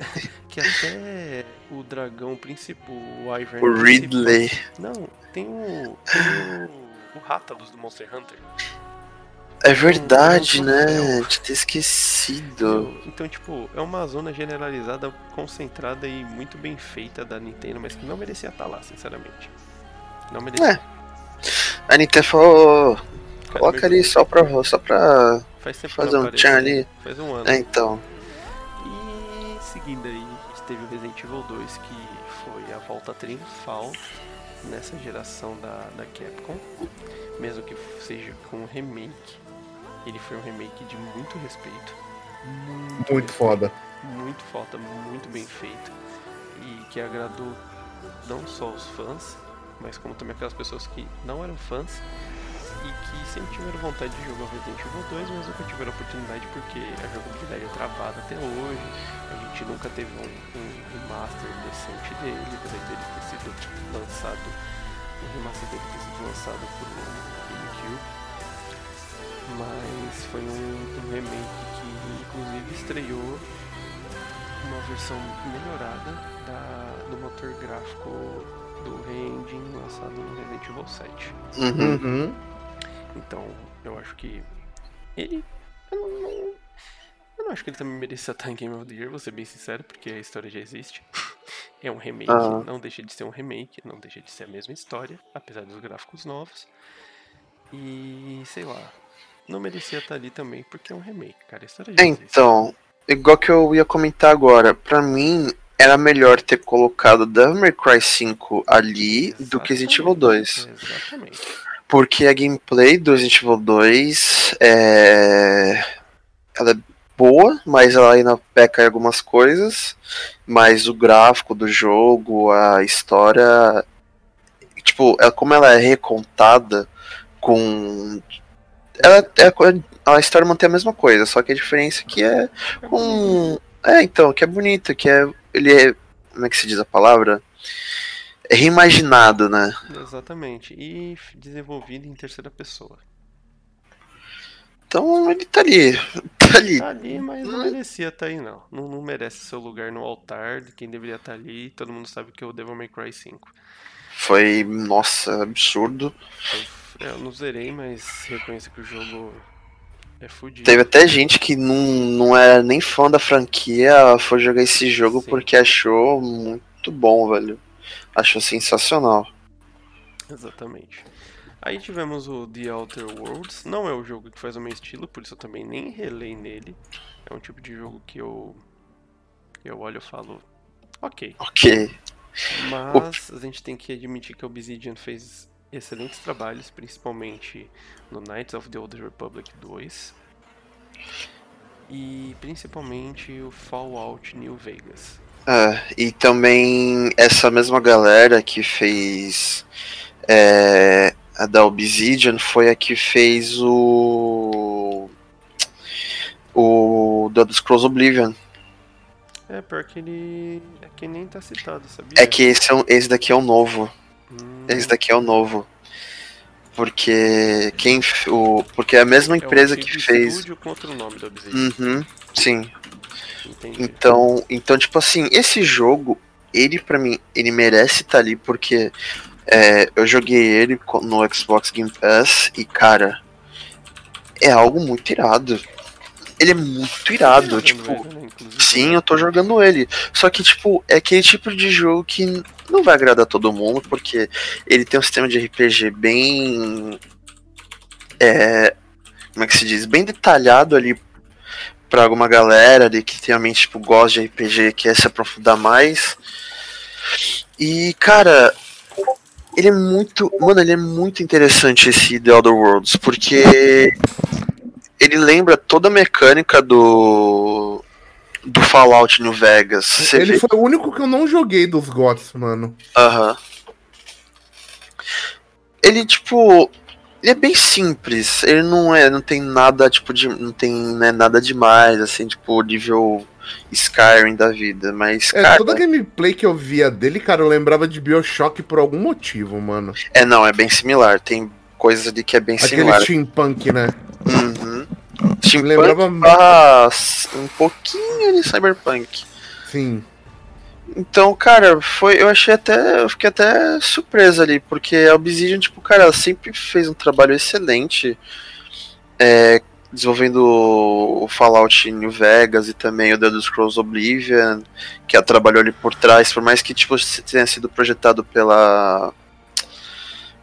que até o dragão principal, o Ivern O Ridley. não, tem o. Tem o. O Rátalos do Monster Hunter. É verdade, Não, não, né? Tinha ter esquecido. Então, tipo, é uma zona generalizada, concentrada e muito bem feita da Nintendo, mas que não merecia estar lá, sinceramente. Não merecia. É. A Nintendo falou. Coloca ali só pra, só pra Faz fazer um tchan né? ali. Faz um ano. É, então. E seguindo aí, teve o Resident Evil 2, que foi a volta triunfal nessa geração da, da Capcom. Mesmo que seja com um remake. Ele foi um remake de muito respeito. Muito, Muito foda. muito foda, muito bem feito. E que agradou não só os fãs, mas como também aquelas pessoas que não eram fãs e que sempre tiveram vontade de jogar o Resident Evil 2, mas nunca tiveram oportunidade porque a jogabilidade é travada até hoje. A gente nunca teve um, um remaster decente dele, apesar dele ter sido lançado, o remaster dele ter sido lançado por um GameCube. Mas foi um, um remake que inclusive estreou uma versão melhorada da- do motor gráfico do Re-Engine lançado no Resident Evil 7. Uhum. Uhum. Então, eu acho que ele. Eu não, não- eu não acho que ele também merecia estar em Game of the Year, vou ser bem sincero, porque a história já existe. [LAUGHS] É um remake, Ah. não deixa de ser um remake, não deixa de ser a mesma história, apesar dos gráficos novos. E sei lá, não merecia estar ali também, porque é um remake, cara. A história já existe. Então, igual que eu ia comentar agora, pra mim era melhor ter colocado Devil May Cry 5 ali do que Resident Evil 2. Exatamente. Porque a gameplay do Resident Evil 2 é. Ela é boa, mas ela ainda peca em algumas coisas. Mas o gráfico do jogo, a história. Tipo, é como ela é recontada com. Ela é, a história mantém a mesma coisa, só que a diferença aqui é com. É, então, que é bonito, que é. Ele é. Como é que se diz a palavra? É reimaginado, né? Exatamente. E desenvolvido em terceira pessoa. Então ele tá ali. [LAUGHS] Tá ali. Tá ali, mas não merecia estar aí, não. não. Não merece seu lugar no altar de quem deveria estar ali. Todo mundo sabe que é o Devil May Cry 5. Foi, nossa, absurdo. Foi- é, Eu não zerei, mas reconheço que o jogo é fudido. Teve até gente que não, não era nem fã da franquia, foi jogar esse jogo Sim. porque achou muito bom, velho. Achou sensacional. Exatamente. Aí tivemos o The Outer Worlds. Não é o jogo que faz o meu estilo, por isso eu também nem relei nele. É um tipo de jogo que eu. Eu olho e falo. Ok. Ok. Mas a gente tem que admitir que a Obsidian fez excelentes trabalhos, principalmente no Knights of the Old Republic 2. E principalmente o Fallout New Vegas. É, e também essa mesma galera que fez é, a da Obsidian foi a que fez o. O Elder Scrolls Oblivion. É, pior que ele. É que nem tá citado, sabia? É que esse, é um- esse daqui é o novo. Hum, Esse daqui é o novo. Porque quem o porque é a mesma é o empresa antigo que fez. com outro nome Obsidian. Uhum, sim. Entendi. Então, então tipo assim, esse jogo, ele pra mim, ele merece estar ali porque é, eu joguei ele no Xbox Game Pass e cara, é algo muito irado. Ele é muito irado, Jogando tipo, ele, né, Sim, eu tô jogando ele. Só que, tipo, é aquele tipo de jogo que não vai agradar todo mundo, porque ele tem um sistema de RPG bem. É. Como é que se diz? Bem detalhado ali pra alguma galera ali que realmente, tipo, gosta de RPG e quer se aprofundar mais. E, cara. Ele é muito. Mano, ele é muito interessante esse The Other Worlds, porque. Ele lembra toda a mecânica do do Fallout New Vegas. Você Ele vê- foi o único que eu não joguei dos GOTS, mano. Aham. Ele, tipo. Ele é bem simples. Ele não é. Não tem nada, tipo, de. Não tem né, nada demais, assim, tipo, nível Skyrim da vida. Mas, É, cara. toda a gameplay que eu via dele, cara, eu lembrava de Bioshock por algum motivo, mano. É, não, é bem similar. Tem coisas ali que é bem Aquele similar. steampunk, né? Uhum. Me Steampunk lembrava. barra um pouquinho de cyberpunk. Sim. Então, cara, foi. Eu achei até. Eu fiquei até surpresa ali, porque a Obsidian, tipo, cara, sempre fez um trabalho excelente é, desenvolvendo o Fallout New Vegas e também o The Elder Scrolls Oblivion, que ela trabalhou ali por trás, por mais que tipo, tenha sido projetado pela.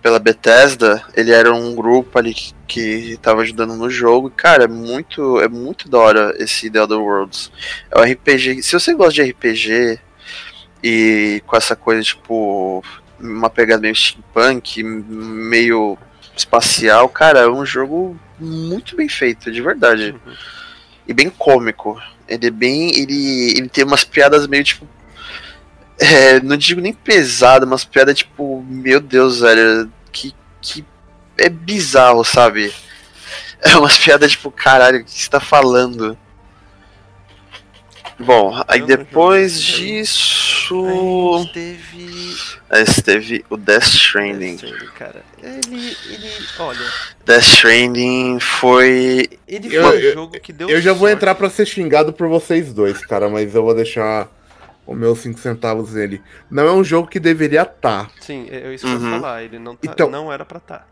Pela Bethesda, ele era um grupo ali que, que tava ajudando no jogo. E, cara, é muito, é muito da hora esse The Elder Worlds. É um RPG. Se você gosta de RPG, e com essa coisa, tipo, uma pegada meio steampunk, meio espacial, cara, é um jogo muito bem feito, de verdade. Uhum. E bem cômico. Ele é bem. Ele, ele tem umas piadas meio tipo. É, não digo nem pesada, umas piadas tipo, meu Deus, velho, que, que é bizarro, sabe? É umas piadas tipo, caralho, o que você tá falando? Bom, aí depois disso. Aí teve. Aí teve o Death Stranding. Death Stranding, cara. Ele. ele olha, Death Stranding foi. ele Eu- foi um eu- jogo que deu Eu já vou sorte. entrar pra ser xingado por vocês dois, cara, mas eu vou deixar os meus 5 centavos nele. Não é um jogo que deveria estar. Sim, é é isso que eu Uhum. ia falar. Ele não, tá, Então- não era pra estar.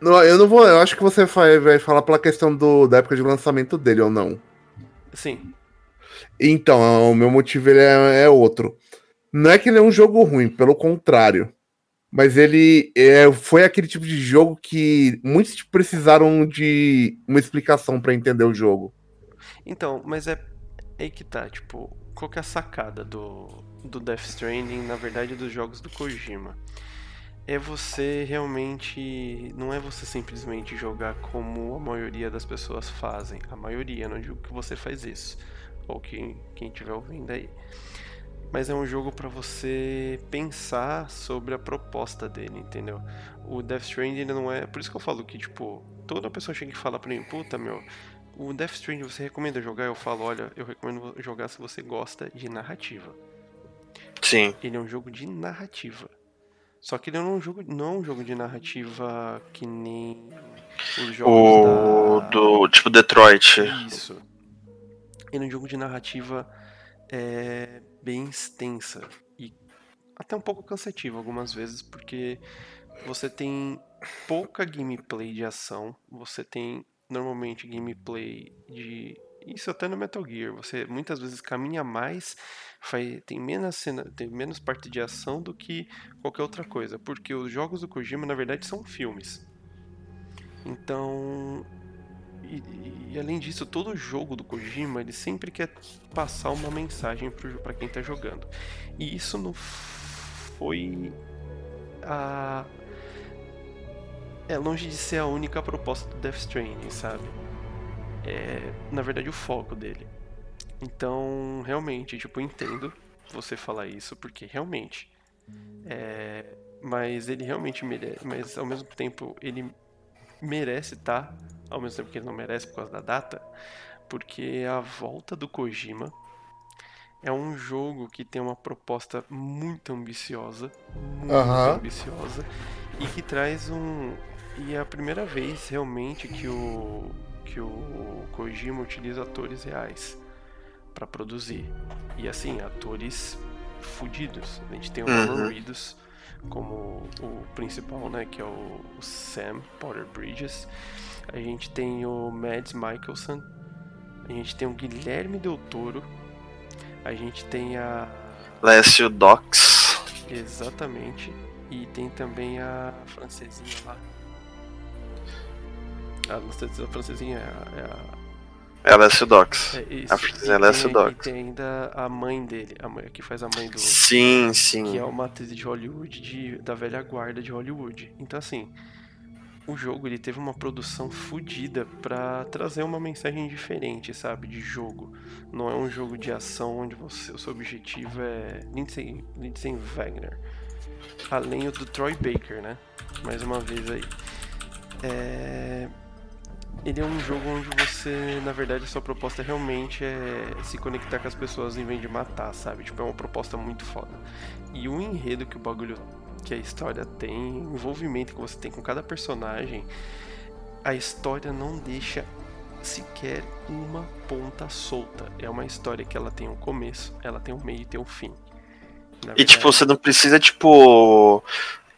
Não, eu não vou. Eu acho que você vai, vai falar pela questão do, da época de lançamento dele ou não. Sim. Então, o meu motivo ele é, é outro. Não é que ele é um jogo ruim, pelo contrário. Mas ele é, foi aquele tipo de jogo que muitos precisaram de uma explicação pra entender o jogo. Então, mas é. é aí que tá, tipo, qual que é a sacada do, do Death Stranding, na verdade, dos jogos do Kojima? É você realmente. Não é você simplesmente jogar como a maioria das pessoas fazem. A maioria, não digo que você faz isso. Ou quem, quem estiver ouvindo aí. Mas é um jogo para você pensar sobre a proposta dele, entendeu? O Death Stranding não é. Por isso que eu falo que, tipo, toda pessoa chega e fala pra mim, puta meu, o Death Stranding você recomenda jogar? Eu falo, olha, eu recomendo jogar se você gosta de narrativa. Sim. Ele é um jogo de narrativa. Só que ele não é um jogo, não é um jogo de narrativa que nem os jogos O da... do tipo Detroit. Isso. Ele é um jogo de narrativa é, bem extensa e até um pouco cansativa algumas vezes, porque você tem pouca gameplay de ação, você tem normalmente gameplay de isso até no Metal Gear, você muitas vezes caminha mais, faz, tem menos cena, tem menos parte de ação do que qualquer outra coisa, porque os jogos do Kojima na verdade são filmes. Então, e, e- além disso, todo jogo do Kojima ele sempre quer passar uma mensagem para quem tá jogando. E isso não foi a é longe de ser a única proposta do Death Stranding, sabe? É, na verdade, o foco dele. Então, realmente, tipo, eu entendo você falar isso, porque realmente. É, mas ele realmente merece. Mas ao mesmo tempo, ele merece estar. ao mesmo tempo que ele não merece por causa da data. Porque a volta do Kojima é um jogo que tem uma proposta muito ambiciosa. Muito ambiciosa. E que traz um. E é a primeira vez realmente que o. que o Kojima utiliza atores reais para produzir. E assim, atores fudidos. A gente tem o Uhum. Reedus como o principal, né? Que é o, o Sam Potter Bridges. A gente tem o Mads Mikkelsen. A gente tem o Guilherme Del Toro. A gente tem a. Lécio Docs. Exatamente. E tem também a francesinha lá. A, não sei se a francesinha é a. É a É Docs. é isso. A francesinha é E Lécio tem- Docs. E tem ainda a mãe dele, a mãe que faz a mãe do. Sim, Que sim. é uma atriz de Hollywood, de, da velha guarda de Hollywood. Então, assim, o jogo ele teve uma produção fodida pra trazer uma mensagem diferente, sabe? De jogo. Não é um jogo de ação onde você, o seu objetivo é Lindsay, Lindsay Wagner. Além do Troy Baker, né? Mais uma vez aí. É... Ele é um jogo onde você, na verdade, a sua proposta realmente é se conectar com as pessoas em vez de matar, sabe? Tipo, é uma proposta muito foda. E o enredo que o bagulho, que a história tem, o envolvimento que você tem com cada personagem, a história não deixa sequer uma ponta solta. É uma história que ela tem um começo, ela tem um meio e tem um fim. Na E tipo, verdade, você não precisa, tipo.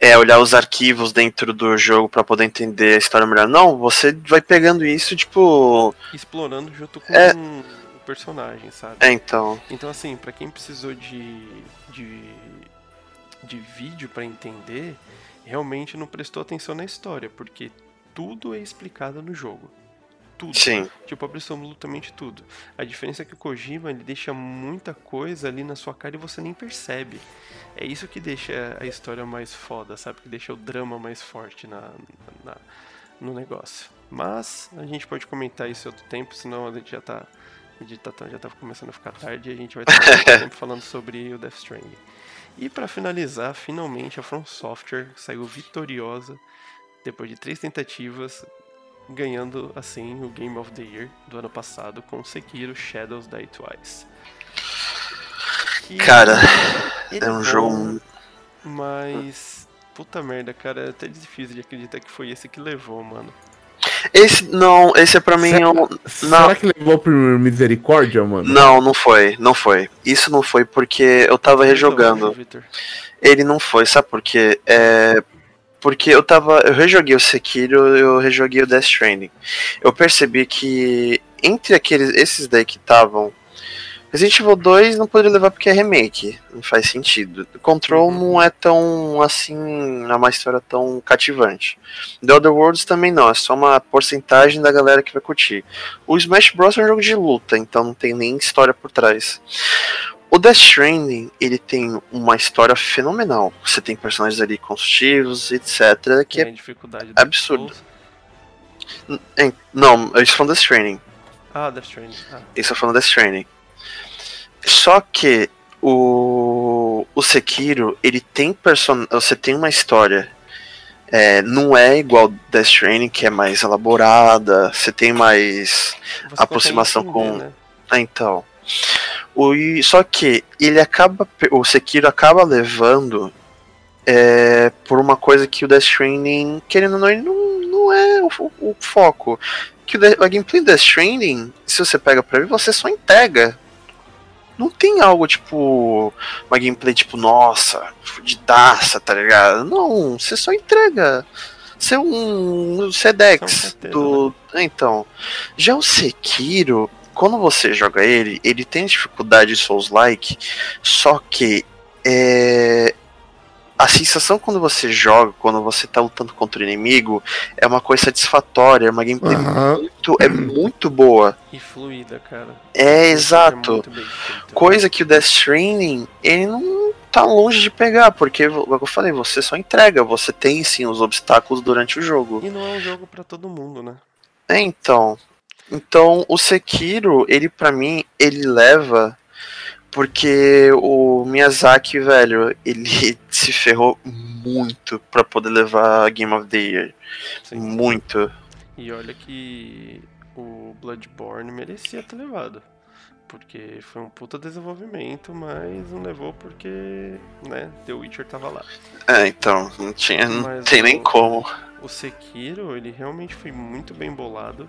É, olhar os arquivos dentro do jogo pra poder entender a história melhor. Não, você vai pegando isso, tipo. explorando junto com É. o personagem, sabe? É, então. Então, assim, pra quem precisou de, de, de vídeo pra entender, realmente não prestou atenção na história, porque tudo é explicado no jogo. Tudo. Sim. Tipo, absolutamente tudo. A diferença é que o Kojima ele deixa muita coisa ali na sua cara e você nem percebe. É isso que deixa a história mais foda, sabe? Que deixa o drama mais forte na, na- no negócio. Mas a gente pode comentar isso em outro tempo, senão a gente já tá. a gente tá- já tá começando a ficar tarde e a gente vai estar tempo [LAUGHS] falando sobre o Death Stranding. E pra finalizar, finalmente a From Software saiu vitoriosa depois de três tentativas, ganhando assim o Game of the Year do ano passado com Sekiro Shadows Die Twice. Que Cara, é um bom, jogo. Mas. Puta merda, cara, é até difícil de acreditar que foi esse que levou, mano. Esse não, esse é pra mim. Será- um- Será que levou pro Misericórdia, mano? Não, não foi, não foi. Isso não foi porque eu tava rejogando. Ele não foi, sabe por quê? É. Porque eu tava. Eu rejoguei o Sekiro eu rejoguei o Death Stranding. Eu percebi que entre aqueles. Esses daí que estavam Resident Evil 2 não poderia levar porque é remake, não faz sentido. Control Uhum. não é tão assim, é uma história tão cativante. The Other Worlds também não, é só uma porcentagem da galera que vai curtir. O Smash Bros é um jogo de luta, então não tem nem história por trás. O Death Stranding, ele tem uma história fenomenal. Você tem personagens ali construtivos, etc, que é Tem a dificuldade do absurdo. É- não, eu estou falando Death Stranding. Ah, Death Stranding. Ah, Isso eu falando Death Stranding. Só que o, o Sekiro, ele tem person... Você tem uma história. é, não é igual Death Stranding, que é mais elaborada. Você tem mais. você com- entender, né? Ah, então. O, só que ele acaba. O Sekiro acaba levando. é, por uma coisa que o Death Stranding, querendo ou não, ele não, não é o, o foco. Que o, a gameplay do Death Stranding, se você pega pra ver, você só entrega. Não tem algo tipo. Uma gameplay tipo, nossa, fudidaça, tá ligado? Não, você só entrega. Você é um Sedex São certeza, do. Então. Já o Sekiro, quando você joga ele, ele tem dificuldade Souls-like, só que é, a sensação quando você joga, quando você tá lutando contra o inimigo, é uma coisa satisfatória, é uma gameplay Aham. muito, é muito boa. E fluida, cara. É exato. muito bem feito. Coisa que o Death Stranding, ele não tá longe de pegar, porque, como eu falei, você só entrega, você tem sim os obstáculos durante o jogo. E não é um jogo pra todo mundo, né? É, então. Então, o Sekiro, ele pra mim, ele leva porque o Miyazaki, velho, ele [LAUGHS] se ferrou muito pra poder levar a Game of the Year. Sim. Muito. E olha que o Bloodborne merecia ter levado. Porque foi um puta desenvolvimento, mas não levou porque, né, The Witcher tava lá. É, então, não tinha, não Mas tem o- nem como. O Sekiro, ele realmente foi muito bem bolado.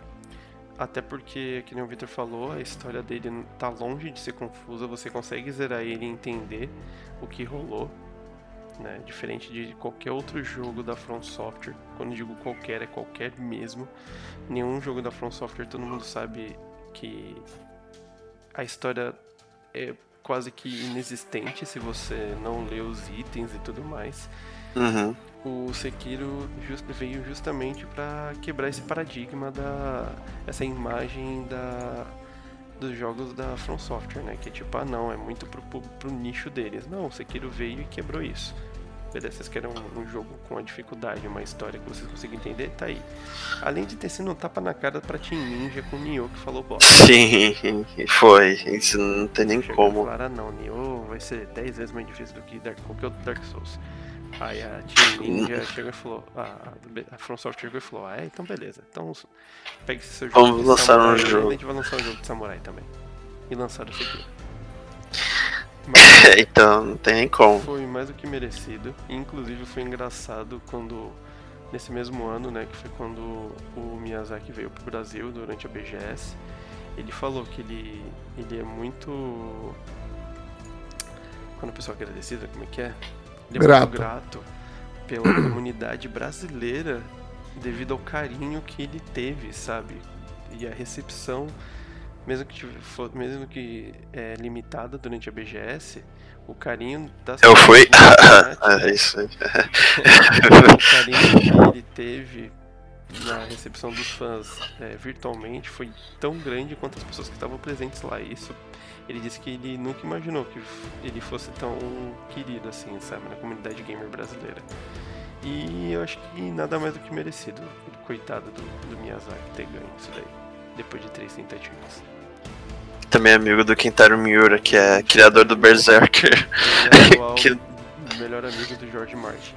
Até porque, que nem o Victor falou, a história dele tá longe de ser confusa. Você consegue zerar ele e entender o que rolou. Né? Diferente de qualquer outro jogo da From Software. Quando digo qualquer, é qualquer mesmo. Nenhum jogo da From Software todo mundo sabe que a história é quase que inexistente se você não lê os itens e tudo mais Uhum. O Sekiro just- veio justamente para quebrar esse paradigma da essa imagem da dos jogos da From Software, né? Que é tipo, ah não, é muito pro, pro, pro nicho deles. Não, o Sekiro veio e quebrou isso. Beleza, vocês querem um, um jogo com a dificuldade, uma história que vocês conseguem entender, tá aí. Além de ter sido um tapa na cara pra Team Ninja com o Nioh que falou bosta. [LAUGHS] Sim, foi. Isso não tem nem como. falaram, ah não, Nioh vai ser 10 vezes mais difícil do que Dark, qualquer outro Dark Souls. Aí a Team Ninja chegou e falou, a, a From Software chegou e falou, ah, é, então beleza, então pega esse seu jogo Vamos lançar um samurai aí, jogo. A gente vai lançar um jogo de samurai também. E lançaram [LAUGHS] o. É, então, não tem nem como. Foi mais do que merecido. Inclusive foi engraçado quando nesse mesmo ano, né, que foi quando o Miyazaki veio pro Brasil durante a BGS, ele falou que ele ele é muito quando a pessoa é agradecida, como é que é? Ele é Grato. muito grato pela [CLEARS THROAT] comunidade brasileira devido ao carinho que ele teve, sabe? E a recepção mesmo que, for- mesmo que é, limitada durante a BGS, o carinho das Eu fui. é [LAUGHS] isso aí. [LAUGHS] o carinho que ele teve na recepção dos fãs é, virtualmente foi tão grande quanto as pessoas que estavam presentes lá. E Isso, ele disse que ele nunca imaginou que ele fosse tão querido assim, sabe, na comunidade gamer brasileira. E eu acho que nada mais do que merecido. Coitado do, do Miyazaki ter ganho isso daí, depois de três tentativas. Também é amigo do Kentaro Miura, que é criador do Berserker. É atual [LAUGHS] Que- melhor amigo do George Martin.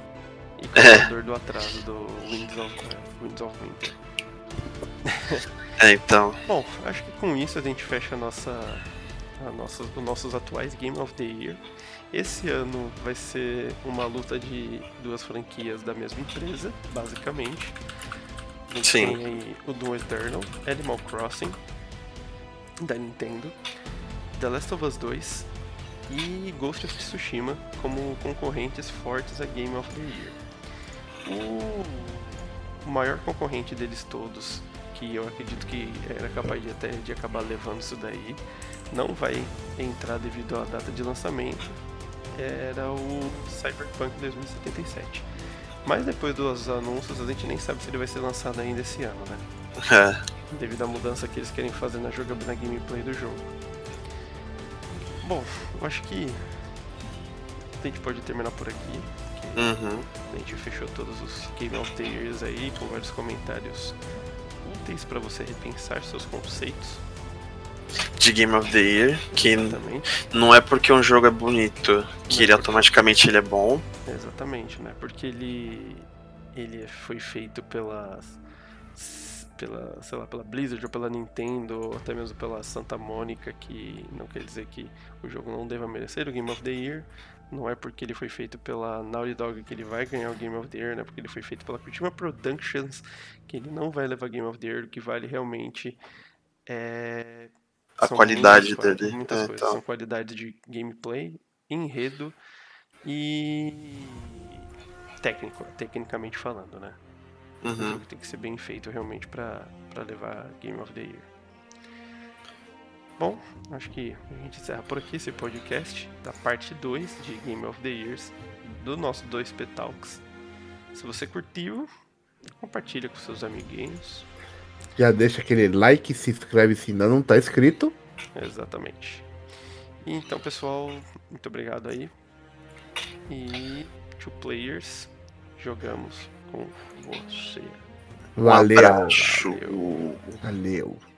E É. criador do atraso do Winds of, eh, Winds of Winter. É, então. [LAUGHS] Bom, acho que com isso a gente fecha a nossa, a nossa, os nossos atuais Game of the Year. Esse ano vai ser uma luta de duas franquias da mesma empresa, basicamente. A gente Sim. tem aí o Doom Eternal, Animal Crossing, da Nintendo, The Last of Us 2 e Ghost of Tsushima como concorrentes fortes a Game of the Year. O maior concorrente deles todos, que eu acredito que era capaz de até de acabar levando isso daí, não vai entrar devido à data de lançamento era o Cyberpunk 2077. Mas depois dos anúncios, a gente nem sabe se ele vai ser lançado ainda esse ano, né? É. Devido à mudança que eles querem fazer na jogabilidade na gameplay do jogo. Bom, eu acho que a gente pode terminar por aqui. Uhum. A gente fechou todos os Game of the Years aí, com vários comentários úteis para você repensar seus conceitos. De Game of the Year, que Exatamente. não é porque um jogo é bonito que Não, ele automaticamente ele é bom. Exatamente, né? Porque ele ele foi feito pela pela, sei lá, pela Blizzard ou pela Nintendo ou até mesmo pela Santa Mônica, que não quer dizer que o jogo não deva merecer o Game of the Year. Não é porque ele foi feito pela Naughty Dog que ele vai ganhar o Game of the Year, né? Porque ele foi feito pela Kojima Productions que ele não vai levar Game of the Year. O que vale realmente é A são qualidade muitas dele. Muitas É, coisas. então. São qualidades de gameplay, enredo e técnico, tecnicamente falando, né? O Uhum. jogo tem que ser bem feito realmente pra, pra levar Game of the Year. Bom, acho que a gente encerra por aqui esse podcast da parte 2 de Game of the Years do nosso 2P Talks. Se você curtiu, compartilha com seus amiguinhos. Já deixa aquele like, se inscreve se ainda não tá inscrito. Exatamente. E então, pessoal, muito obrigado aí. E two players, jogamos com você. Valeu. Um. Valeu. Valeu.